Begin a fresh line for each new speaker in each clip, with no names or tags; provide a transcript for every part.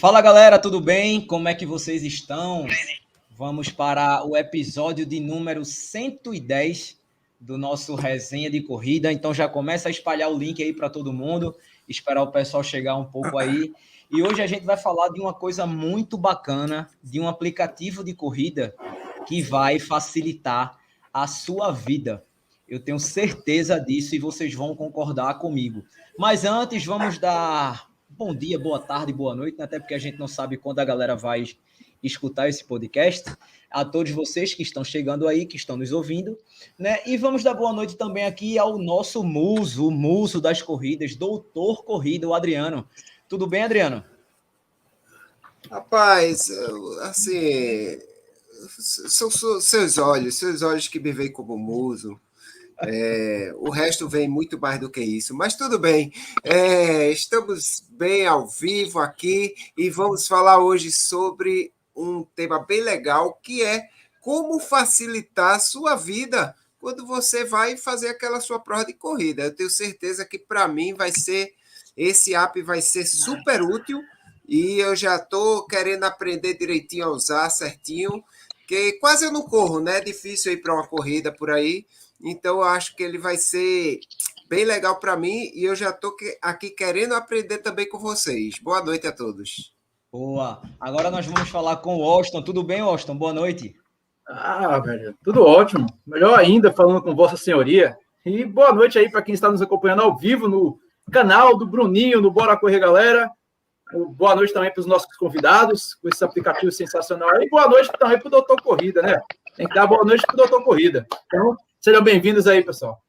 Fala galera, tudo bem? Como é que vocês estão? Vamos para o episódio de número 110 do nosso resenha de corrida. Então já começa a espalhar o link aí para todo mundo, esperar o pessoal chegar um pouco aí. E hoje a gente vai falar de uma coisa muito bacana, de um aplicativo de corrida que vai facilitar a sua vida. Eu tenho certeza disso e vocês vão concordar comigo. Mas antes, vamos dar bom dia, boa tarde, boa noite, né? até porque a gente não sabe quando a galera vai escutar esse podcast. A todos vocês que estão chegando aí, que estão nos ouvindo, né? E vamos dar boa noite também aqui ao nosso muso, o muso das corridas, doutor corrida, o Adriano. Tudo bem, Adriano?
Rapaz, assim, são seus olhos, seus olhos que me veem como muso. É, o resto vem muito mais do que isso, mas tudo bem. É, estamos bem ao vivo aqui e vamos falar hoje sobre um tema bem legal que é como facilitar a sua vida quando você vai fazer aquela sua prova de corrida. Eu tenho certeza que para mim vai ser esse app vai ser super útil e eu já estou querendo aprender direitinho a usar certinho, que quase eu não corro, né? É difícil ir para uma corrida por aí. Então, eu acho que ele vai ser bem legal para mim e eu já estou aqui querendo aprender também com vocês. Boa noite a todos.
Boa. Agora nós vamos falar com o Austin. Tudo bem, Austin? Boa noite.
Ah, velho, tudo ótimo. Melhor ainda falando com Vossa Senhoria. E boa noite aí para quem está nos acompanhando ao vivo no canal do Bruninho, no Bora Correr Galera. Boa noite também para os nossos convidados, com esse aplicativo sensacional. E boa noite também para o Doutor Corrida, né? Tem que dar boa noite para o Doutor Corrida. Então, Sejam bem-vindos aí, pessoal.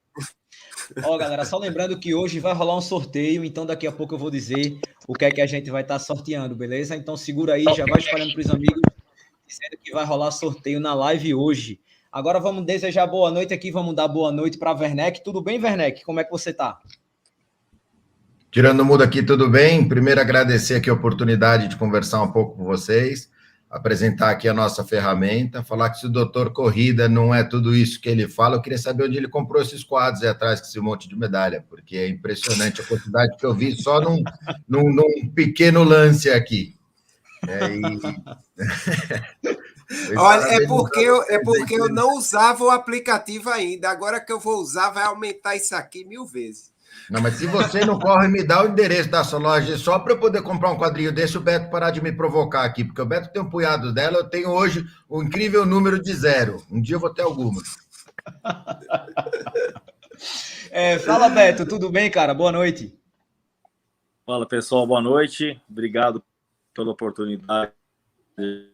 Ó, galera, só lembrando que hoje vai rolar um sorteio, então daqui a pouco eu vou dizer o que é que a gente vai estar tá sorteando, beleza? Então segura aí, já vai espalhando para os amigos, dizendo que vai rolar sorteio na live hoje. Agora vamos desejar boa noite aqui, vamos dar boa noite para Werneck. Tudo bem, Werneck? Como é que você está?
Tirando o mudo aqui, tudo bem? Primeiro agradecer aqui a oportunidade de conversar um pouco com vocês apresentar aqui a nossa ferramenta, falar que se o doutor Corrida não é tudo isso que ele fala, eu queria saber onde ele comprou esses quadros aí atrás com esse monte de medalha, porque é impressionante a quantidade que eu vi só num, num, num pequeno lance aqui. É, e...
Olha, é porque, eu, é porque eu não usava o aplicativo ainda. Agora que eu vou usar, vai aumentar isso aqui mil vezes.
Não, mas se você não corre, me dá o endereço da sua loja só para eu poder comprar um quadrinho desse, o Beto parar de me provocar aqui, porque o Beto tem um punhado dela, eu tenho hoje um incrível número de zero. Um dia eu vou ter algumas.
É, fala, Beto, tudo bem, cara? Boa noite.
Fala, pessoal, boa noite. Obrigado pela oportunidade de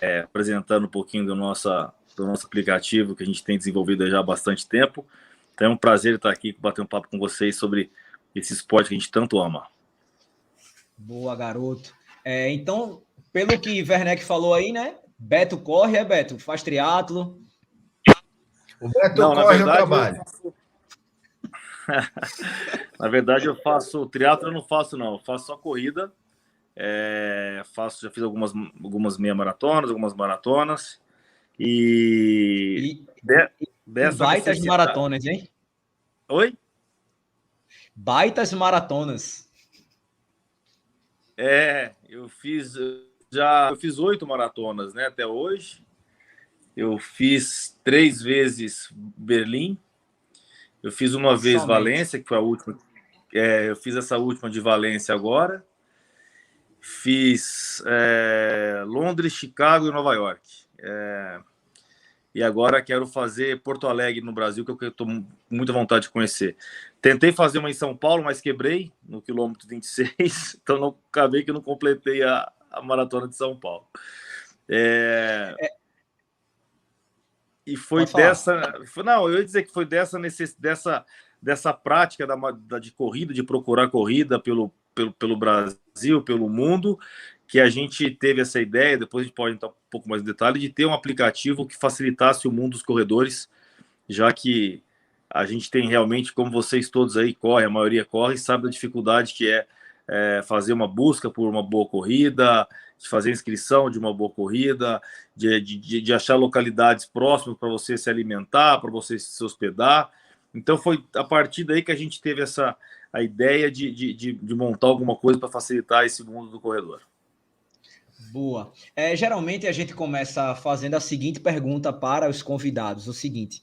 é, apresentando um pouquinho do, nossa, do nosso aplicativo que a gente tem desenvolvido já há bastante tempo. Então é um prazer estar aqui, bater um papo com vocês sobre esse esporte que a gente tanto ama.
Boa, garoto. É, então, pelo que Werneck falou aí, né? Beto corre, é Beto? Faz triatlo.
O Beto não, corre verdade, o trabalho.
Na verdade, eu faço triatlo, eu não faço não, eu faço só corrida. É, faço, já fiz algumas, algumas meia maratonas, algumas maratonas. E,
e, de, dessa baitas maratonas, hein?
Oi?
Baitas maratonas.
É, eu fiz já eu fiz oito maratonas, né, até hoje. Eu fiz três vezes Berlim. Eu fiz uma vez Somente. Valência, que foi a última. É, eu fiz essa última de Valência agora. Fiz é, Londres, Chicago e Nova York. É, e agora quero fazer Porto Alegre no Brasil, que eu estou com muita vontade de conhecer. Tentei fazer uma em São Paulo, mas quebrei no quilômetro 26, então não acabei que não completei a, a maratona de São Paulo. É... É... E foi dessa. Não, eu ia dizer que foi dessa necess... dessa, dessa prática da, da, de corrida, de procurar corrida pelo, pelo, pelo Brasil, pelo mundo, que a gente teve essa ideia, depois a gente pode entrar um pouco mais em detalhe, de ter um aplicativo que facilitasse o mundo dos corredores, já que a gente tem realmente, como vocês todos aí correm, a maioria corre, sabe da dificuldade que é, é fazer uma busca por uma boa corrida, de fazer inscrição de uma boa corrida, de, de, de achar localidades próximas para você se alimentar, para você se hospedar. Então foi a partir daí que a gente teve essa, a ideia de, de, de, de montar alguma coisa para facilitar esse mundo do corredor.
Boa. É, geralmente a gente começa fazendo a seguinte pergunta para os convidados: o seguinte.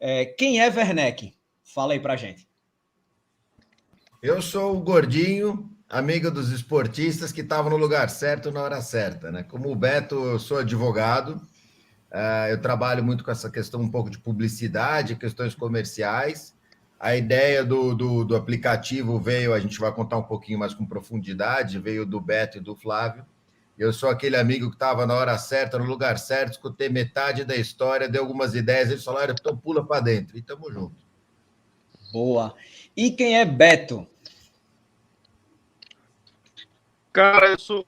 É, quem é Werneck? Fala aí pra gente.
Eu sou o gordinho, amigo dos esportistas que estavam no lugar certo na hora certa, né? Como o Beto, eu sou advogado, uh, eu trabalho muito com essa questão um pouco de publicidade, questões comerciais. A ideia do, do, do aplicativo veio, a gente vai contar um pouquinho mais com profundidade, veio do Beto e do Flávio. Eu sou aquele amigo que estava na hora certa, no lugar certo, escutei metade da história, dei algumas ideias, eles falaram, então pula para dentro, e tamo junto.
Boa. E quem é Beto?
Cara, eu sou.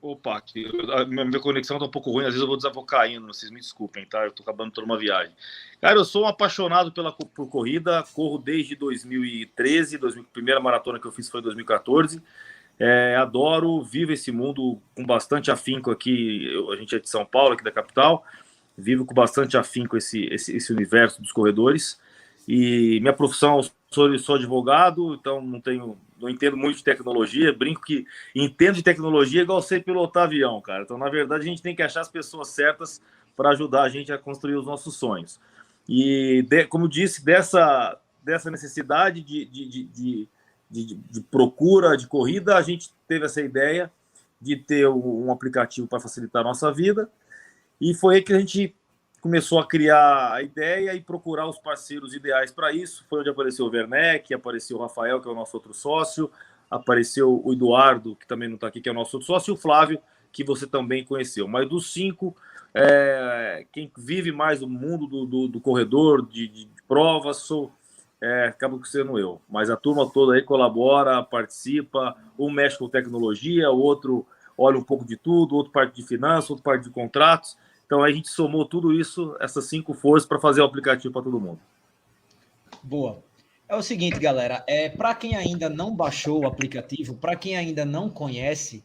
Opa, aqui, a minha conexão tá um pouco ruim, às vezes eu vou desafocar indo, vocês me desculpem, tá? Eu tô acabando toda uma viagem. Cara, eu sou um apaixonado pela, por corrida, corro desde 2013, 2000, a primeira maratona que eu fiz foi em 2014. É, adoro, vivo esse mundo com bastante afinco aqui. Eu, a gente é de São Paulo, aqui da capital. Vivo com bastante afinco esse, esse, esse universo dos corredores. E minha profissão, sou, sou advogado, então não tenho, não entendo muito de tecnologia. Brinco que entendo de tecnologia igual sei pilotar avião, cara. Então, na verdade, a gente tem que achar as pessoas certas para ajudar a gente a construir os nossos sonhos. E, de, como disse, dessa, dessa necessidade de, de, de, de de, de, procura de corrida, a gente teve essa ideia de ter um aplicativo para facilitar a nossa vida. E foi aí que a gente começou a criar a ideia e procurar os parceiros ideais para isso. Foi onde apareceu o Werneck, apareceu o Rafael, que é o nosso outro sócio, apareceu o Eduardo, que também não está aqui, que é o nosso outro sócio, e o Flávio, que você também conheceu. Mas dos cinco, é, quem vive mais o mundo do, do, do corredor, de, de, provas, sou, é, acaba sendo eu. Mas a turma toda aí colabora, participa, um mexe com tecnologia, o outro olha um pouco de tudo, outro parte de finanças, outro parte de contratos. Então a gente somou tudo isso, essas cinco forças, para fazer o aplicativo para todo mundo.
Boa. É o seguinte, galera, é para quem ainda não baixou o aplicativo, para quem ainda não conhece,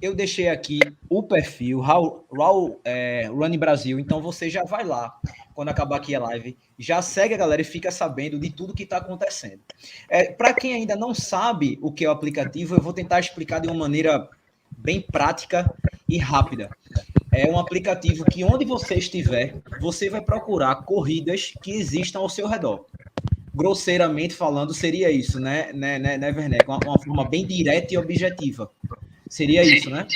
eu deixei aqui o perfil Raul, Raul é, Run Brasil, então você já vai lá quando acabar aqui a live, já segue a galera e fica sabendo de tudo que está acontecendo. É, para quem ainda não sabe o que é o aplicativo, eu vou tentar explicar de uma maneira bem prática e rápida. É um aplicativo que onde você estiver, você vai procurar corridas que existam ao seu redor. Grosseiramente falando, seria isso, né, né, né, né Werneck? Uma, uma forma bem direta e objetiva. Seria isso, né?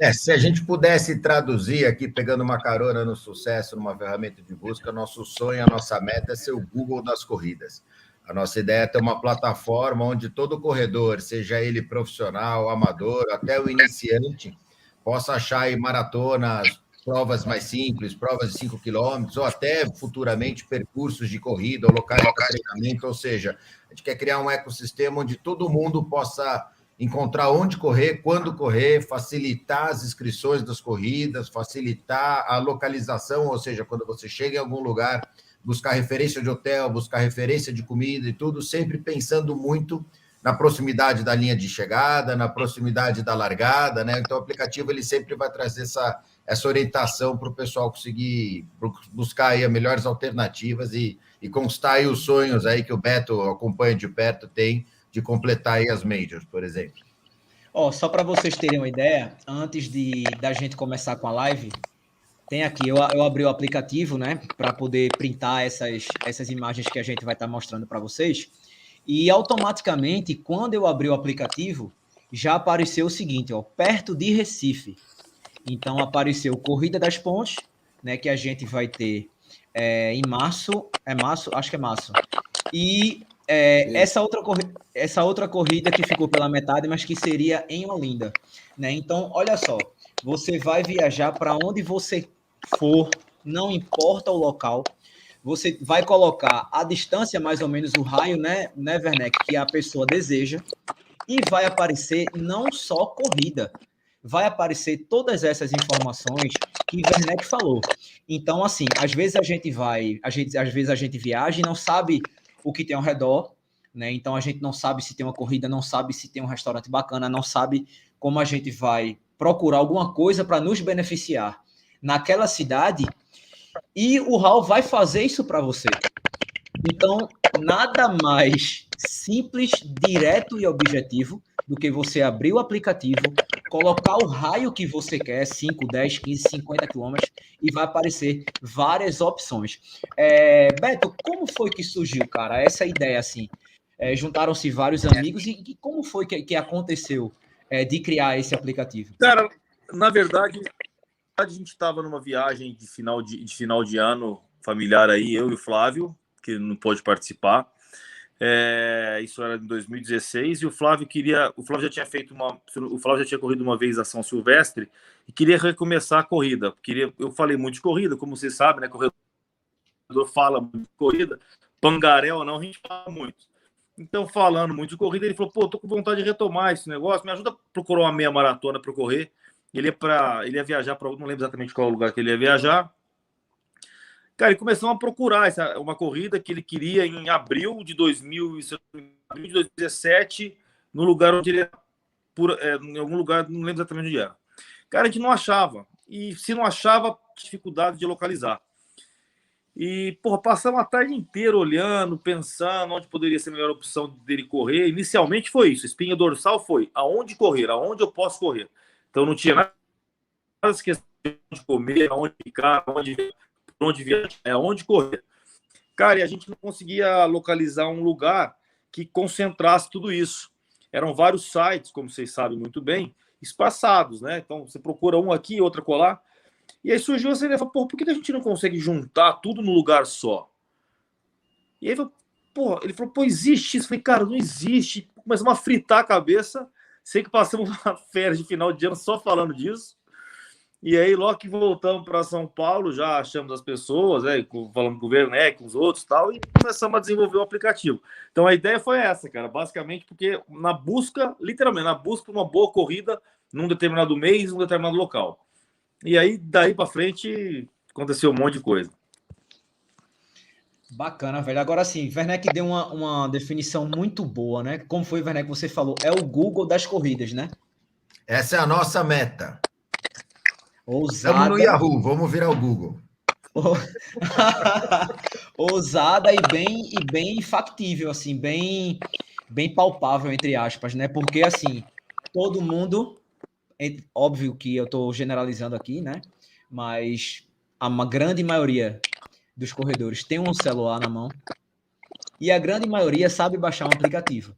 É, se a gente pudesse traduzir aqui, pegando uma carona no sucesso, numa ferramenta de busca, nosso sonho, a nossa meta é ser o Google das corridas. A nossa ideia é ter uma plataforma onde todo corredor, seja ele profissional, amador, até o iniciante, possa achar aí maratonas, provas mais simples, provas de 5 quilômetros, ou até futuramente percursos de corrida ou locais de treinamento. Ou seja, a gente quer criar um ecossistema onde todo mundo possa encontrar onde correr, quando correr, facilitar as inscrições das corridas, facilitar a localização, ou seja, quando você chega em algum lugar, buscar referência de hotel, buscar referência de comida e tudo, sempre pensando muito na proximidade da linha de chegada, na proximidade da largada, né? Então o aplicativo ele sempre vai trazer essa, essa orientação para o pessoal conseguir buscar aí as melhores alternativas e, e constar aí os sonhos aí que o Beto acompanha de perto tem de completar aí as majors, por exemplo.
Ó, oh, só para vocês terem uma ideia, antes de da gente começar com a live, tem aqui, eu, eu abri o aplicativo, né, para poder printar essas, essas imagens que a gente vai estar tá mostrando para vocês. E automaticamente, quando eu abri o aplicativo, já apareceu o seguinte, ó, perto de Recife. Então apareceu Corrida das Pontes, né, que a gente vai ter é, em março, é março, acho que é março. E é, essa, outra essa outra corrida que ficou pela metade, mas que seria em Olinda, né? Então, olha só, você vai viajar para onde você for, não importa o local, você vai colocar a distância, mais ou menos o raio, né, né, Werneck, que a pessoa deseja, e vai aparecer não só corrida, vai aparecer todas essas informações que Werneck falou. Então, assim, às vezes a gente vai, a gente, às vezes a gente viaja e não sabe o que tem ao redor, né? Então a gente não sabe se tem uma corrida, não sabe se tem um restaurante bacana, não sabe como a gente vai procurar alguma coisa para nos beneficiar naquela cidade e o Hall vai fazer isso para você. Então, nada mais simples, direto e objetivo do que você abrir o aplicativo, colocar o raio que você quer, 5, 10, 15, 50 quilômetros, e vai aparecer várias opções. É, Beto, como foi que surgiu, cara, essa ideia assim? É, Juntaram-se vários amigos e, e, como foi que, que aconteceu é, de criar esse aplicativo?
Cara, na verdade, a gente estava numa viagem de final de, de final de ano familiar aí, eu e o Flávio, que não pôde participar. É, isso era em 2016 e o Flávio queria, o Flávio já tinha feito uma, o Flávio já tinha corrido uma vez a São Silvestre e queria recomeçar a corrida. Queria, eu falei muito de corrida, como vocês sabem, né? Corredor fala muito de corrida, pangarel não, a gente fala muito. Então, falando muito de corrida, ele falou: pô, tô com vontade de retomar esse negócio, me ajuda a procurar uma meia maratona para correr. Ele ia para, ele ia viajar para, não lembro exatamente qual lugar que ele ia viajar. Cara, ele começou a procurar essa, uma corrida que ele queria em abril de, 2000, abril de 2017, no lugar onde ele por, é, em algum lugar, não lembro exatamente onde era. Cara, a gente não achava. E se não achava, dificuldade de localizar. E, porra, passamos a tarde inteira olhando, pensando onde poderia ser a melhor opção dele correr. Inicialmente foi isso. Espinha dorsal foi aonde correr, aonde eu posso correr. Então não tinha nada de de comer, aonde ficar, aonde onde viajar, é onde correr. Cara, e a gente não conseguia localizar um lugar que concentrasse tudo isso. Eram vários sites, como vocês sabem muito bem, espaçados, né? Então você procura um aqui, outro colar. E aí surgiu essa ideia, por que a gente não consegue juntar tudo no lugar só? E aí, pô, ele falou, pô, existe isso. Eu falei, cara, não existe. Começamos a fritar a cabeça. Sei que passamos uma férias de final de ano só falando disso. E aí, logo que voltamos para São Paulo, já achamos as pessoas, né, falando com o Werneck, com os outros tal, e começamos a desenvolver o aplicativo. Então, a ideia foi essa, cara, basicamente porque na busca, literalmente, na busca de uma boa corrida num determinado mês, num determinado local. E aí, daí para frente, aconteceu um monte de coisa.
Bacana, velho. Agora sim, Werneck deu uma, uma definição muito boa, né? Como foi, Werneck, você falou, é o Google das corridas, né?
Essa é a nossa meta.
Ousada.
Estamos no Yahoo, vamos virar o Google.
Ousada e bem e bem factível, assim, bem bem palpável entre aspas, né? Porque assim, todo mundo, é óbvio que eu estou generalizando aqui, né? Mas a uma grande maioria dos corredores tem um celular na mão e a grande maioria sabe baixar um aplicativo,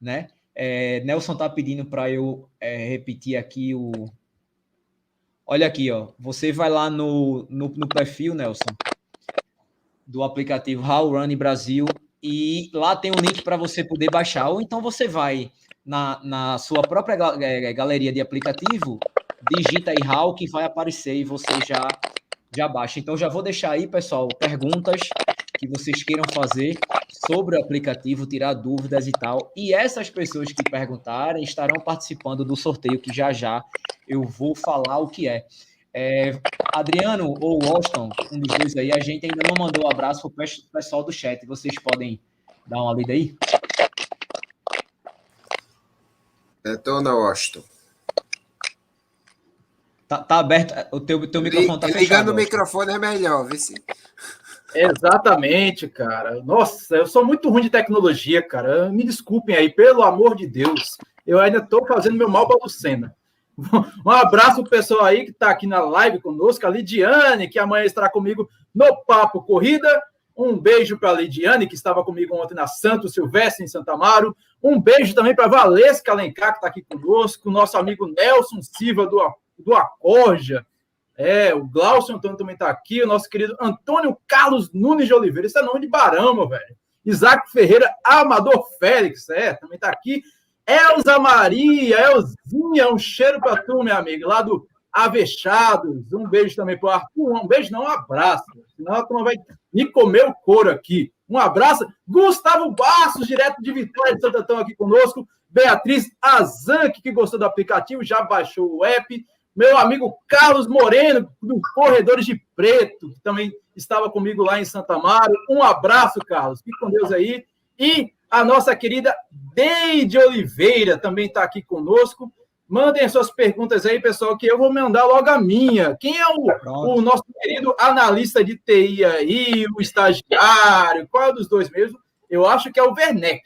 né? É, Nelson tá pedindo para eu é, repetir aqui o, Olha aqui, ó. Você vai lá no, no, no perfil, Nelson, do aplicativo How Run Brasil e lá tem um link para você poder baixar. Ou então você vai na, na sua própria galeria de aplicativo, digita aí How que vai aparecer e você já já baixa. Então já vou deixar aí, pessoal, perguntas que vocês queiram fazer sobre o aplicativo, tirar dúvidas e tal. E essas pessoas que perguntarem estarão participando do sorteio que já já eu vou falar o que é. é Adriano ou Washington, um dos dois aí, a gente ainda não mandou um abraço para o pessoal do chat. Vocês podem dar uma lida aí?
Detona, Washington.
Tá, tá aberto, o teu, teu microfone tá
fechado.
Ligando
o microfone é melhor, vê se...
Exatamente, cara. Nossa, eu sou muito ruim de tecnologia, cara. Me desculpem aí, pelo amor de Deus. Eu ainda estou fazendo meu mal para Lucena. Um abraço pro pessoal aí que está aqui na live conosco, a Lidiane, que amanhã estará comigo no Papo Corrida. Um beijo para a Lidiane, que estava comigo ontem na Santo Silvestre, em Santa Amaro. Um beijo também para Valesca Alencar, que está aqui conosco. Nosso amigo Nelson Silva, do, do Acorja. É, o Glaucio Antônio também está aqui, o nosso querido Antônio Carlos Nunes de Oliveira, esse é nome de Barão, meu velho. Isaac Ferreira Amador Félix, é, também está aqui. Elza Maria, Elzinha, um cheiro para tu, minha amiga, lá do Avechados. Um beijo também para Arthur. Um beijo, não, um abraço. Senão a turma vai me comer o couro aqui. Um abraço. Gustavo Bastos, direto de Vitória de Santo Antão, aqui conosco. Beatriz Azanque, que gostou do aplicativo, já baixou o app meu amigo Carlos Moreno, do Corredores de Preto, que também estava comigo lá em Santa Amaro. Um abraço, Carlos. Fique com Deus aí. E a nossa querida Deide Oliveira também está aqui conosco. Mandem suas perguntas aí, pessoal, que eu vou mandar logo a minha. Quem é o, o nosso querido analista de TI aí, o estagiário? Qual é dos dois mesmo? Eu acho que é o Werneck.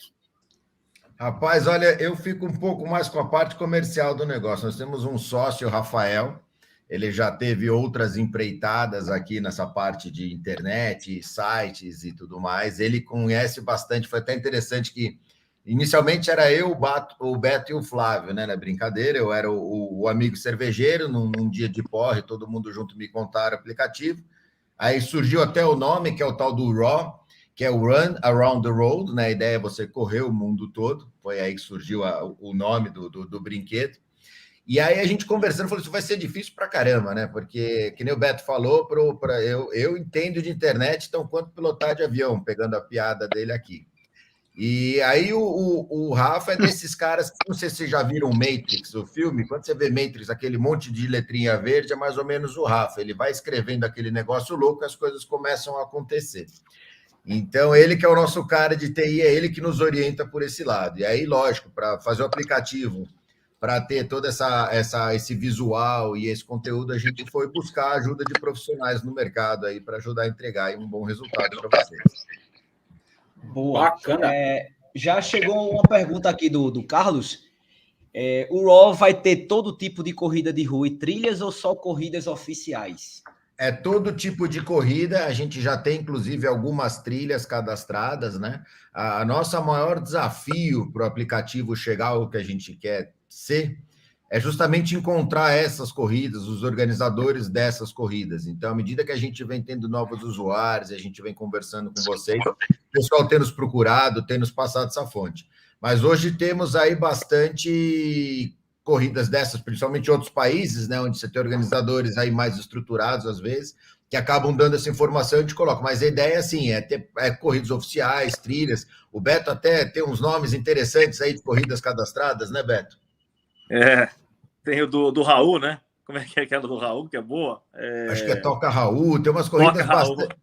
Rapaz, olha, eu fico um pouco mais com a parte comercial do negócio. Nós temos um sócio, Rafael, ele já teve outras empreitadas aqui nessa parte de internet, sites e tudo mais. Ele conhece bastante, foi até interessante que inicialmente era eu, o, Bato, o Beto e o Flávio, né? Na brincadeira, eu era o, o amigo cervejeiro, num, num, dia de porre, todo mundo junto me contaram o aplicativo. Aí surgiu até o nome, que é o tal do Raw, que é o Run Around the Road, né? A ideia é você correr o mundo todo, foi aí que surgiu a, o nome do, do, do brinquedo. E aí a gente conversando, falou: isso vai ser difícil para caramba, né? Porque, que nem o Beto falou, pro, pra, eu, eu entendo de internet, então quanto pilotar de avião, pegando a piada dele aqui. E aí o, o, o, Rafa é desses caras, não sei se vocês já viram Matrix, o filme, quando você vê Matrix, aquele monte de letrinha verde, é mais ou menos o Rafa. Ele vai escrevendo aquele negócio louco, as coisas começam a acontecer. Então, ele que é o nosso cara de TI, é ele que nos orienta por esse lado. E aí, lógico, para fazer o aplicativo para ter todo essa, essa, esse visual e esse conteúdo, a gente foi buscar a ajuda de profissionais no mercado aí para ajudar a entregar um bom resultado para vocês.
Boa. Bacana. É, já chegou uma pergunta aqui do, do Carlos. É, o Raw vai ter todo tipo de corrida de rua e trilhas ou só corridas oficiais?
É todo tipo de corrida, a gente já tem inclusive algumas trilhas cadastradas, né? A, a nossa maior desafio para o aplicativo chegar ao que a gente quer ser é justamente encontrar essas corridas, os organizadores dessas corridas. Então, à medida que a gente vem tendo novos usuários, a gente vem conversando com vocês, o pessoal tem nos procurado, tem nos passado essa fonte. Mas hoje temos aí bastante corridas dessas, principalmente em outros países, né, onde você tem organizadores aí mais estruturados às vezes, que acabam dando essa informação e a gente coloca. Mas a ideia é assim, é ter é, corridas oficiais, trilhas. O Beto até tem uns nomes interessantes aí de corridas cadastradas, né, Beto?
É, tem o do, do Raul, né? Como é que é aquela do Raul, que é boa? É...
Acho que é Toca Raul, tem umas corridas bastante.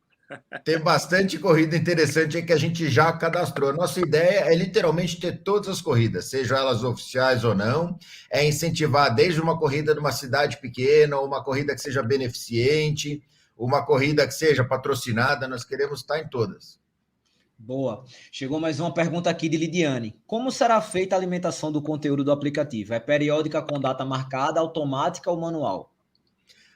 Tem bastante corrida interessante que a gente já cadastrou. Nossa ideia é literalmente ter todas as corridas, sejam elas oficiais ou não, é incentivar desde uma corrida numa cidade pequena, uma corrida que seja beneficente, uma corrida que seja patrocinada, nós queremos estar em todas.
Boa. Chegou mais uma pergunta aqui de Lidiane. Como será feita a alimentação do conteúdo do aplicativo? É periódica com data marcada, automática ou manual?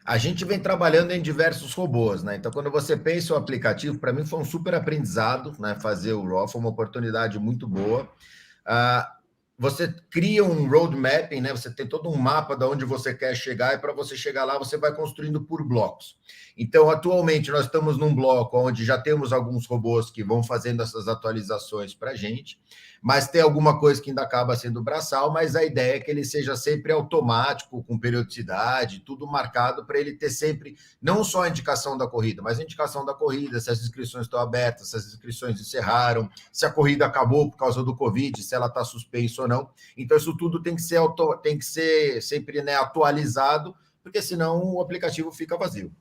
A gente vem trabalhando em diversos robôs, né? Então, quando você pensa o aplicativo, para mim foi um super aprendizado, né? Fazer o RAW foi uma oportunidade muito boa. Uh, você cria um roadmap, né? Você tem todo um mapa de onde você quer chegar, e para você chegar lá, você vai construindo por blocos. Então, atualmente, nós estamos num bloco onde já temos alguns robôs que vão fazendo essas atualizações para a gente mas tem alguma coisa que ainda acaba sendo braçal, mas a ideia é que ele seja sempre automático, com periodicidade, tudo marcado para ele ter sempre não só a indicação da corrida, mas a indicação da corrida, se as inscrições estão abertas, se as inscrições encerraram, se a corrida acabou por causa do Covid, se ela está suspensa ou não. Então, isso tudo tem que ser, auto, tem que ser sempre né, atualizado, porque senão o aplicativo fica vazio.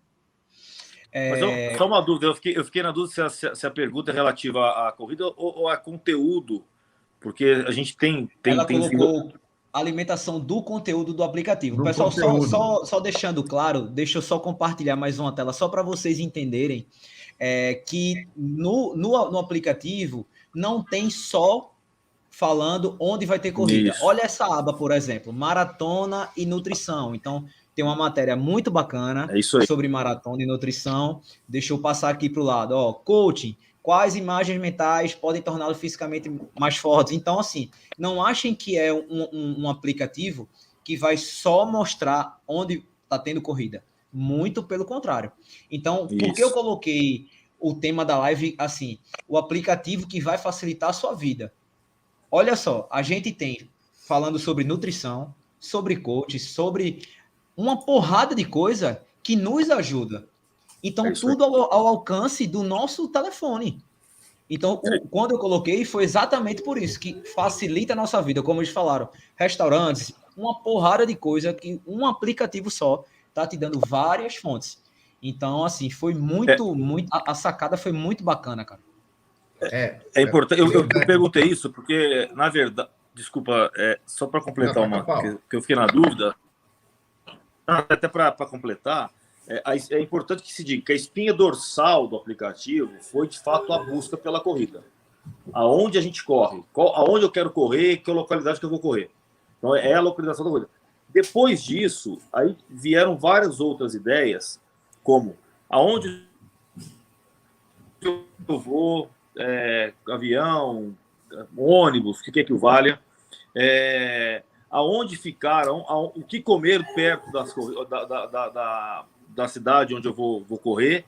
É... Mas eu, só uma dúvida, eu fiquei, eu fiquei na dúvida se a, se a pergunta é relativa à, à corrida ou, ou a conteúdo porque a gente tem. tem
Ela tem colocou alimentação do conteúdo do aplicativo. Do Pessoal, só, só, só, deixando claro, deixa eu só compartilhar mais uma tela, só para vocês entenderem é, que no, no, no aplicativo não tem só falando onde vai ter corrida. Isso. Olha essa aba, por exemplo, maratona e nutrição. Então, tem uma matéria muito bacana
é
sobre maratona e nutrição. Deixa eu passar aqui para o lado. Ó, coaching, quais imagens mentais podem torná-lo fisicamente mais fortes. Então, assim, não achem que é um, um, um aplicativo que vai só mostrar onde está tendo corrida. Muito pelo contrário. Então, Isso. por que eu coloquei o tema da live assim? O aplicativo que vai facilitar a sua vida. Olha só, a gente tem falando sobre nutrição, sobre coach, sobre uma porrada de coisa que nos ajuda. Então, é tudo ao, ao, alcance do nosso telefone. Então, o, é. quando eu coloquei, foi exatamente por isso, que facilita a nossa vida, como eles falaram. Restaurantes, uma porrada de coisa que um aplicativo só está te dando várias fontes. Então, assim, foi muito, é. muito. A, a, sacada foi muito bacana, cara.
É, é importante. Eu, eu, perguntei isso porque, na verdade, desculpa, é, só para completar uma, que, que eu fiquei na dúvida. Até para completar, é, é, importante que se diga que a espinha dorsal do aplicativo foi de fato a busca pela corrida. aonde a gente corre, qual, aonde eu quero correr, que localidade que eu vou correr. Então, é a localização da corrida. Depois disso, aí vieram várias outras ideias, como aonde eu vou, é, avião, ônibus, o que é que o valha, é, aonde ficaram, o que comer perto das, da, da, da, da, cidade onde eu vou, vou correr.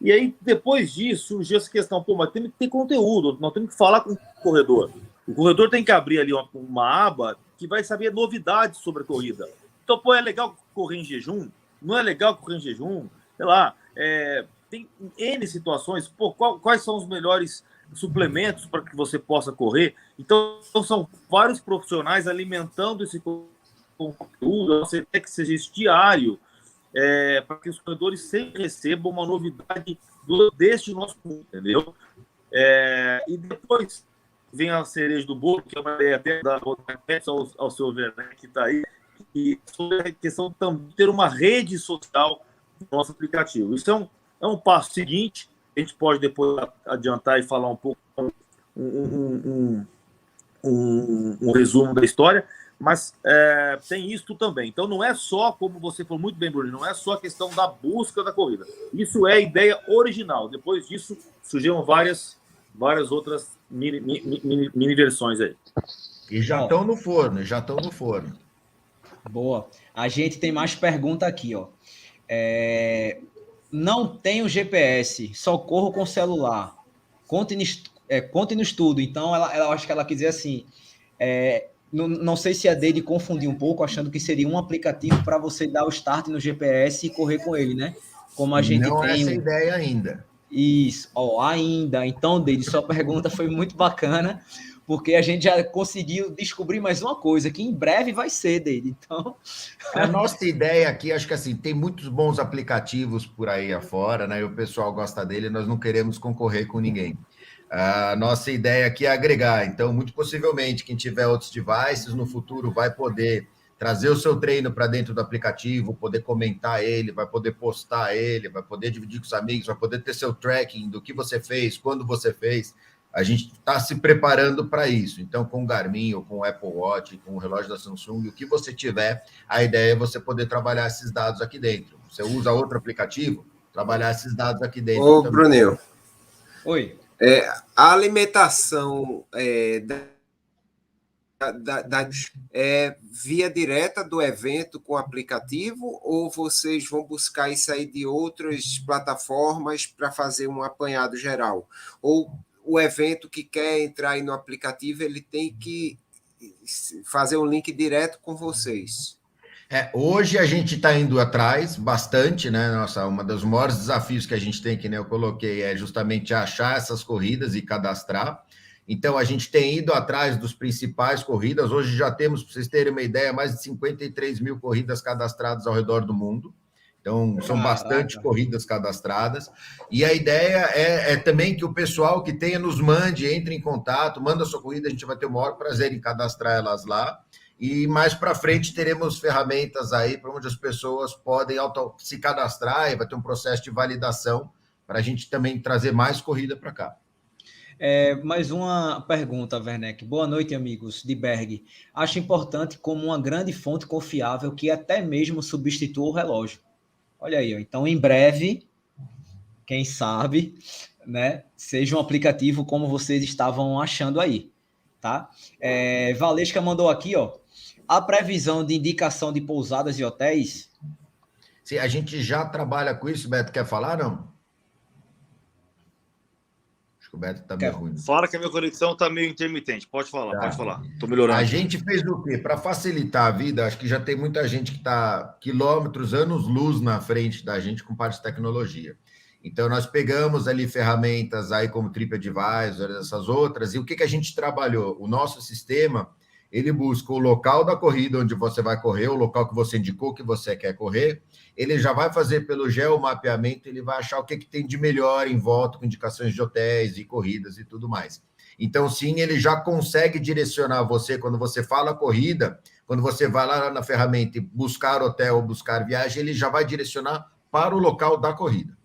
E aí, depois disso, surgiu essa questão, pô, mas tem que ter conteúdo, nós temos que falar com o corredor. O corredor tem que abrir ali uma, uma aba que vai saber novidades sobre a corrida. Então, pô, é legal correr em jejum? Não é legal correr em jejum? Sei lá, é, tem N situações, pô, qual, quais são os melhores suplementos para que você possa correr? Então, são vários profissionais alimentando esse conteúdo, você tem que seja diário, é, para que os corredores sempre recebam uma novidade do, deste nosso mundo, entendeu? É, e depois vem a cereja do bolo, que é uma ideia até da ao, ao seu Werner, que está aí, e sobre a questão de ter uma rede social no nosso aplicativo. Isso é um, é um passo seguinte, a gente pode depois adiantar e falar um pouco, um, um, um, um resumo da história, mas é, tem isso também. Então não é só, como você falou muito bem, Bruno, não é só a questão da busca da corrida. Isso é a ideia original. Depois disso, surgiram várias, várias outras mini, mini, mini, mini versões aí.
E já estão no forno, já estão no forno.
Boa. A gente tem mais pergunta aqui, ó. É... Não tenho GPS, só corro com celular. Conte no, é, conte no estudo. Então, ela, ela acho que ela quis dizer assim. É, não, não sei se a dele confundiu um pouco, achando que seria um aplicativo para você dar o start no GPS e correr com ele, né? Como a gente
não
tem.
Não é essa ideia ainda.
Isso, ó, ainda. Então, dele, sua pergunta foi muito bacana, porque a gente já conseguiu descobrir mais uma coisa, que em breve vai ser dele. Então.
A nossa ideia aqui, acho que assim, tem muitos bons aplicativos por aí afora, né? E o pessoal gosta dele, nós não queremos concorrer com ninguém. A nossa ideia aqui é agregar, então, muito possivelmente, quem tiver outros devices no futuro vai poder trazer o seu treino para dentro do aplicativo, poder comentar ele, vai poder postar ele, vai poder dividir com os amigos, vai poder ter seu tracking do que você fez, quando você fez. A gente está se preparando para isso. Então, com o Garmin ou com o Apple Watch, com o relógio da Samsung, o que você tiver, a ideia é você poder trabalhar esses dados aqui dentro. Você usa outro aplicativo, trabalhar esses dados aqui dentro.
Ô, também. Brunel.
Oi.
É, a alimentação é, da, da, da, é via direta do evento com o aplicativo ou vocês vão buscar isso aí de outras plataformas para fazer um apanhado geral? Ou o evento que quer entrar no aplicativo ele tem que fazer um link direto com vocês?
É, hoje a gente está indo atrás bastante, né? Nossa, uma dos maiores desafios que a gente tem, que nem eu coloquei, é justamente achar essas corridas e cadastrar. Então a gente tem ido atrás dos principais corridas. Hoje já temos, para vocês terem uma ideia, mais de 53 mil corridas cadastradas ao redor do mundo. Então, são bastante corridas cadastradas. E a ideia é, é, também que o pessoal que tenha nos mande, entre em contato, manda a sua corrida, a gente vai ter o maior prazer em cadastrar elas lá. E mais para frente teremos ferramentas aí para onde as pessoas podem auto se cadastrar e vai ter um processo de validação para a gente também trazer mais corrida para cá.
É, mais uma pergunta, Werneck. Boa noite, amigos de Berg. Acho importante como uma grande fonte confiável que até mesmo substitua o relógio. Olha aí, então em breve, quem sabe, né, seja um aplicativo como vocês estavam achando aí, tá? É, Valesca mandou aqui, ó a previsão de indicação de pousadas e hotéis?
Se a gente já trabalha com isso, Beto, quer falar, não?
Acho que o Beto está meio ruim. Fala que a minha conexão está meio intermitente. Pode falar, tá. pode falar. Estou melhorando.
A gente fez o quê? Para facilitar a vida, acho que já tem muita gente que está quilômetros, anos-luz na frente da gente com parte de tecnologia. Então, nós pegamos ali ferramentas aí como TripAdvisor, essas outras, e o que, que a gente trabalhou? O nosso sistema ele busca o local da corrida onde você vai correr, o local que você indicou que você quer correr, ele já vai fazer pelo geomapeamento, ele vai achar o que, que tem de melhor em volta, com indicações de hotéis e corridas e tudo mais. Então, sim, ele já consegue direcionar você quando você fala corrida, quando você vai lá na ferramenta e buscar hotel buscar viagem, ele já vai direcionar para o local da corrida.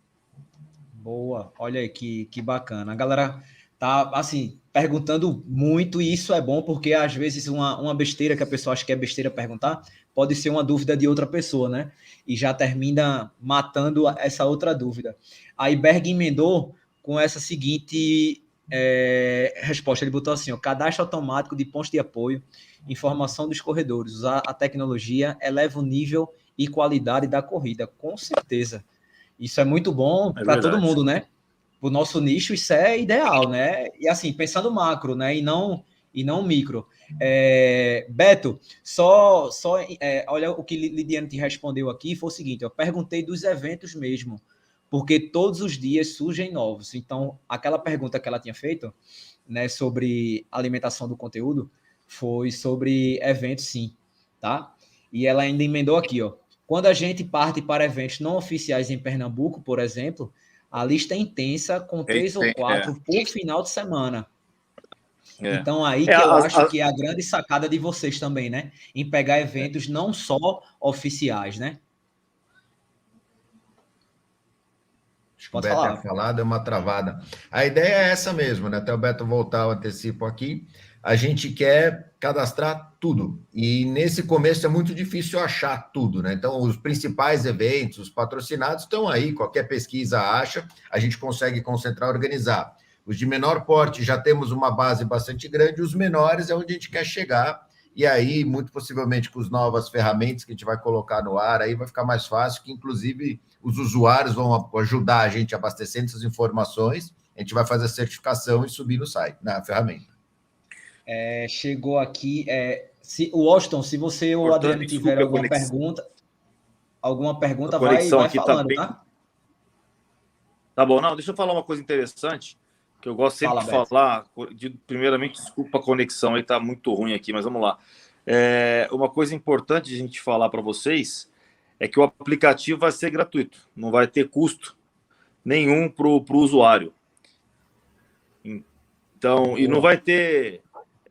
Boa, olha aí que, que bacana. A galera tá assim, perguntando muito, e isso é bom porque às vezes uma, uma besteira que a pessoa acha que é besteira perguntar pode ser uma dúvida de outra pessoa, né? E já termina matando essa outra dúvida. Aí Berg emendou com essa seguinte é, resposta. Ele botou assim: ó, cadastro automático de pontos de apoio, informação dos corredores. Usar a tecnologia eleva o nível e qualidade da corrida, com certeza. Isso é muito bom é para todo mundo, né? O nosso nicho, isso é ideal, né? E assim, pensando macro, né? E não e não micro. É, Beto, só, só é, olha o que Lidiane te respondeu aqui foi o seguinte: eu perguntei dos eventos mesmo porque todos os dias surgem novos. Então, aquela pergunta que ela tinha feito, né, sobre alimentação do conteúdo, foi sobre eventos, sim, tá? E ela ainda emendou aqui, ó. Quando a gente parte para eventos não oficiais em Pernambuco, por exemplo, a lista é intensa, com três ou quatro é. por final de semana. É. Então, aí é, que eu acho que é a grande sacada de vocês também, né? Em pegar eventos não só oficiais, né?
Pode Beto falar. falar, deu uma travada. A ideia é essa mesmo, né? Até o Beto voltar o antecipo aqui. A gente quer cadastrar tudo. E nesse começo é muito difícil achar tudo, né? Então, os principais eventos, os patrocinados estão aí, qualquer pesquisa acha, a gente consegue concentrar, organizar. Os de menor porte já temos uma base bastante grande, os menores é onde a gente quer chegar. E aí, muito possivelmente, com as novas ferramentas que a gente vai colocar no ar, aí vai ficar mais fácil, que inclusive os usuários vão ajudar a gente abastecendo essas informações. A gente vai fazer a certificação e subir no site, na ferramenta.
É, chegou aqui. É, se, o Washington, se você ou o Adriano tiver alguma pergunta, alguma pergunta, vai, vai tá falando, tá, tá?
Tá bom, não, deixa eu falar uma coisa interessante, que eu gosto sempre Fala, de Beto. falar. De, primeiramente, desculpa a conexão, aí tá muito ruim aqui, mas vamos lá. É, uma coisa importante de a gente falar para vocês é que o aplicativo vai ser gratuito, não vai ter custo nenhum para o usuário. Então, e não vai ter,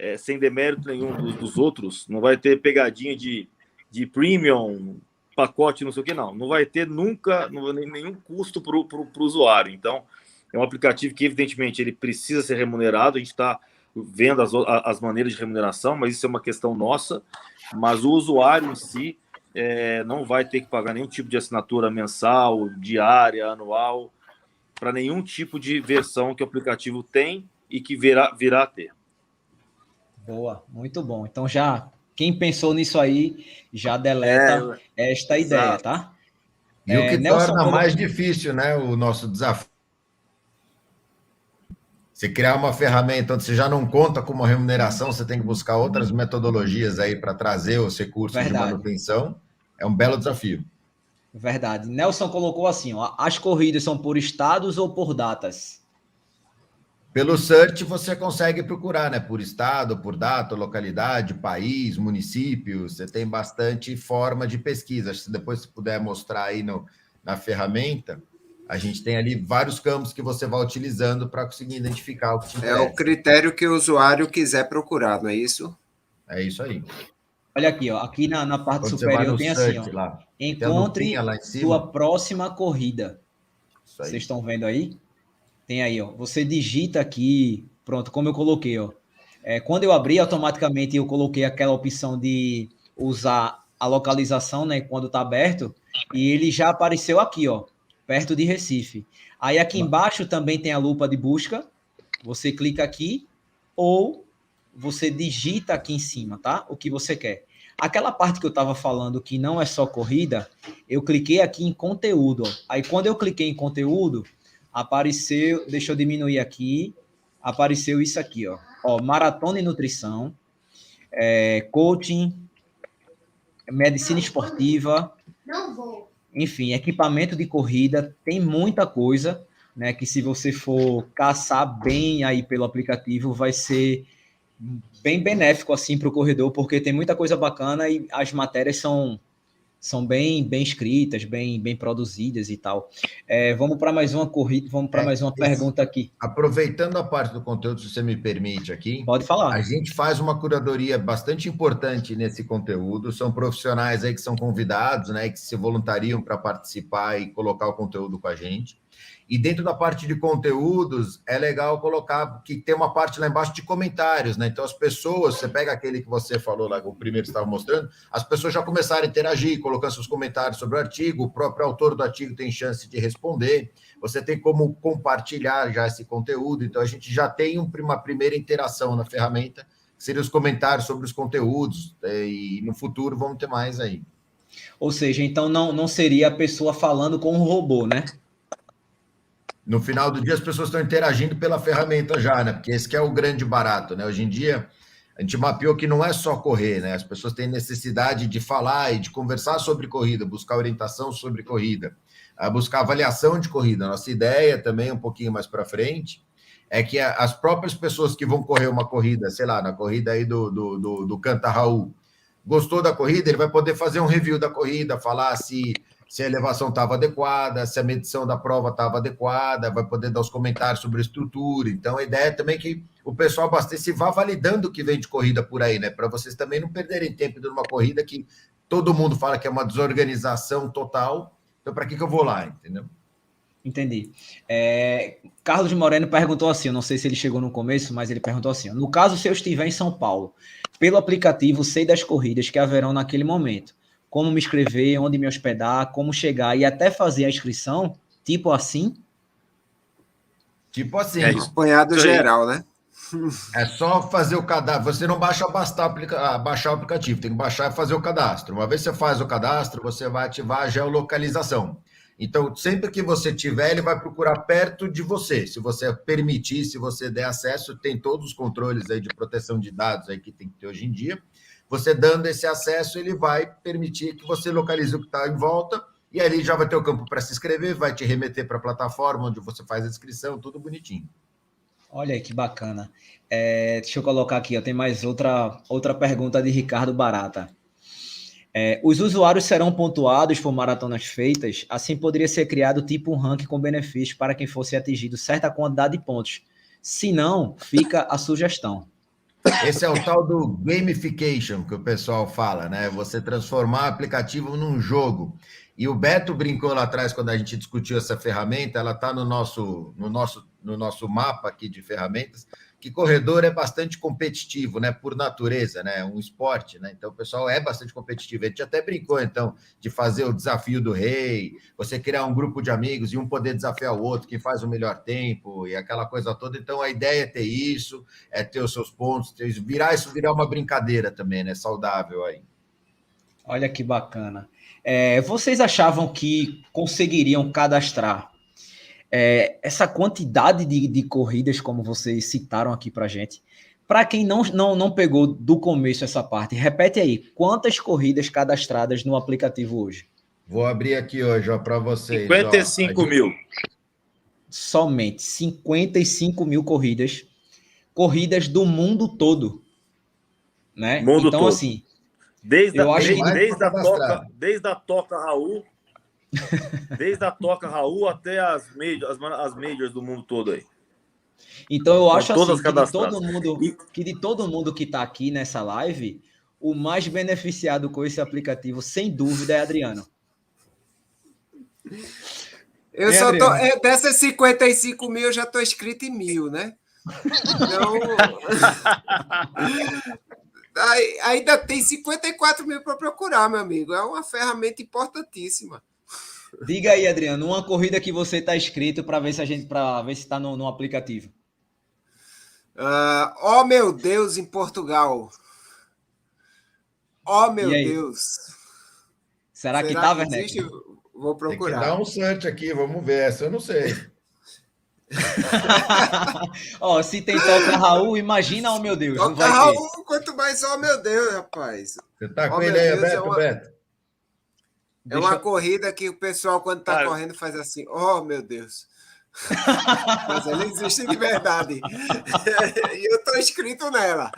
é, sem demérito nenhum dos, dos, outros, não vai ter pegadinha de, de premium, pacote, não sei o que, não. Não vai ter nunca não, nenhum custo para o usuário. Então, é um aplicativo que, evidentemente, ele precisa ser remunerado, a gente está vendo as, as maneiras de remuneração, mas isso é uma questão nossa. Mas o usuário em si, é, não vai ter que pagar nenhum tipo de assinatura mensal, diária, anual, para nenhum tipo de versão que o aplicativo tem e que virá, virá a ter.
Boa, muito bom. Então já quem pensou nisso aí já deleta é, esta ideia, exato. tá?
E é, o que Nelson torna mais difícil, né, o nosso desafio. Você criar uma ferramenta onde você já não conta com uma remuneração, você tem que buscar outras metodologias aí para trazer os recursos Verdade. de manutenção. É um belo desafio.
Verdade. Nelson colocou assim: ó, as corridas são por estados ou por datas?
Pelo search você consegue procurar, né? Por estado, por data, localidade, país, município. Você tem bastante forma de pesquisa. Se depois você puder mostrar aí no, na ferramenta, a gente tem ali vários campos que você vai utilizando para conseguir identificar o que te
interessa. É o critério que o usuário quiser procurar, não é isso?
É isso aí.
Olha aqui, ó, aqui na, na parte Quando superior tem assim, ó, lá, encontre sua próxima corrida. Vocês estão vendo aí? Tem aí, ó. Você digita aqui, pronto, como eu coloquei, ó. É, quando eu abri, automaticamente eu coloquei aquela opção de usar a localização, né, quando está aberto, e ele já apareceu aqui, ó, perto de Recife. Aí aqui embaixo também tem a lupa de busca. Você clica aqui ou você digita aqui em cima, tá? O que você quer. Aquela parte que eu estava falando que não é só corrida, eu cliquei aqui em conteúdo. Aí quando eu cliquei em conteúdo, apareceu, deixa eu diminuir aqui, apareceu isso aqui, ó. ó maratona e nutrição, é, coaching, medicina esportiva. Enfim, equipamento de corrida, tem muita coisa, né? Que se você for caçar bem aí pelo aplicativo, vai ser bem benéfico assim para o corredor, porque tem muita coisa bacana e as matérias são são bem bem escritas, bem bem produzidas e tal. É, vamos para mais uma corrida, vamos para é, mais uma pergunta aqui.
Aproveitando a parte do conteúdo, se você me permite aqui.
Pode falar.
A gente faz uma curadoria bastante importante nesse conteúdo. São profissionais aí que são convidados, né, que se voluntariam para participar e colocar o conteúdo com a gente. E dentro da parte de conteúdos, é legal colocar que tem uma parte lá embaixo de comentários, né? Então, as pessoas, você pega aquele que você falou lá, o primeiro que estava mostrando, as pessoas já começaram a interagir, colocando seus comentários sobre o artigo, o próprio autor do artigo tem chance de responder, você tem como compartilhar já esse conteúdo, então a gente já tem uma primeira interação na ferramenta, que seria os comentários sobre os conteúdos, é, e no futuro vamos ter mais aí.
Ou seja, então não, não seria a pessoa falando com um robô, né?
No final do dia as pessoas estão interagindo pela ferramenta já, né? Porque esse é o grande barato, né? Hoje em dia a gente mapeou que não é só correr, né? As pessoas têm necessidade de falar e de conversar sobre corrida, buscar orientação sobre corrida, buscar avaliação de corrida. Nossa ideia também, um pouquinho mais para frente, é que as próprias pessoas que vão correr uma corrida, sei lá, na corrida aí do, do, do, do Canta Raul, gostou da corrida, ele vai poder fazer um review da corrida, falar se se a elevação estava adequada, se a medição da prova estava adequada, vai poder dar os comentários sobre a estrutura. Então, a ideia é também que o pessoal abastece vá validando o que vem de corrida por aí, né? Para vocês também não perderem tempo numa corrida que todo mundo fala que é uma desorganização total. Então, para que, que eu vou lá, entendeu?
Entendi. É, Carlos Moreno perguntou assim, eu não sei se ele chegou no começo, mas ele perguntou assim: no caso, se eu estiver em São Paulo, pelo aplicativo sei das corridas que haverão naquele momento como me inscrever, onde me hospedar, como chegar e até fazer a inscrição, tipo assim?
Tipo assim.
É acompanhado geral, né?
É só fazer o cadastro. Você não baixa baixar, baixar o aplicativo, tem que baixar e fazer o cadastro. Uma vez que você faz o cadastro, você vai ativar a geolocalização. Então, sempre que você tiver, ele vai procurar perto de você. Se você permitir, se você der acesso, tem todos os controles aí de proteção de dados aí que tem que ter hoje em dia. Você dando esse acesso, ele vai permitir que você localize o que está em volta, e ali já vai ter o campo para se inscrever, vai te remeter para a plataforma onde você faz a inscrição, tudo bonitinho.
Olha aí que bacana. É, deixa eu colocar aqui, ó, tem mais outra, outra pergunta de Ricardo Barata. É, os usuários serão pontuados por maratonas feitas, assim poderia ser criado tipo um ranking com benefício para quem fosse atingido certa quantidade de pontos. Se não, fica a sugestão.
Esse é o tal do gamification que o pessoal fala, né? Você transformar o aplicativo num jogo. E o Beto brincou lá atrás quando a gente discutiu essa ferramenta, ela está no nosso, no, nosso, no nosso mapa aqui de ferramentas que corredor é bastante competitivo, né? Por natureza, né? Um esporte, né? Então o pessoal é bastante competitivo. A gente até brincou, então, de fazer o desafio do rei, você criar um grupo de amigos e um poder desafiar o outro, quem faz o melhor tempo e aquela coisa toda. Então a ideia é ter isso, é ter os seus pontos, ter isso, virar isso virar uma brincadeira também, né? Saudável aí.
Olha que bacana. É, vocês achavam que conseguiriam cadastrar é, essa quantidade de, de, corridas, como vocês citaram aqui para gente. Para quem não, não, não pegou do começo essa parte, repete aí, quantas corridas cadastradas no aplicativo hoje?
Vou abrir aqui hoje para vocês.
55 ó, mil.
Somente 55 mil corridas. Corridas do mundo todo. Né?
Mundo então, todo. assim. Desde, eu a, acho desde, que... desde, a toca, desde a Toca Raul Desde a Toca Raul até as majors, as, as majors do mundo todo aí.
Então eu acho assim, que de todo mundo que de todo mundo que está aqui nessa live, o mais beneficiado com esse aplicativo, sem dúvida, é Adriano.
Eu é, só Adriano. tô. É, dessas 55 mil, eu já estou inscrito em mil, né? Então. ainda tem 54 mil para procurar, meu amigo. É uma ferramenta importantíssima.
Diga aí, Adriano, uma corrida que você está inscrito para ver se a gente para ver se está no, no, aplicativo.
Uh, oh meu Deus, em Portugal. Oh meu Deus.
Será, Será que tá, Werneck?
Vou procurar.
Tem que dar um search aqui, vamos ver. Essa eu não sei.
Ó, oh, se tem Toca Raul, imagina, oh meu Deus.
Toca Raul, quanto mais, oh meu Deus, rapaz.
Você tá oh, com ele aí, Beto, é uma... Beto?
É uma corrida que o pessoal, quando está correndo, faz assim: oh, meu Deus. Mas ela existe de verdade. e eu estou inscrito nela.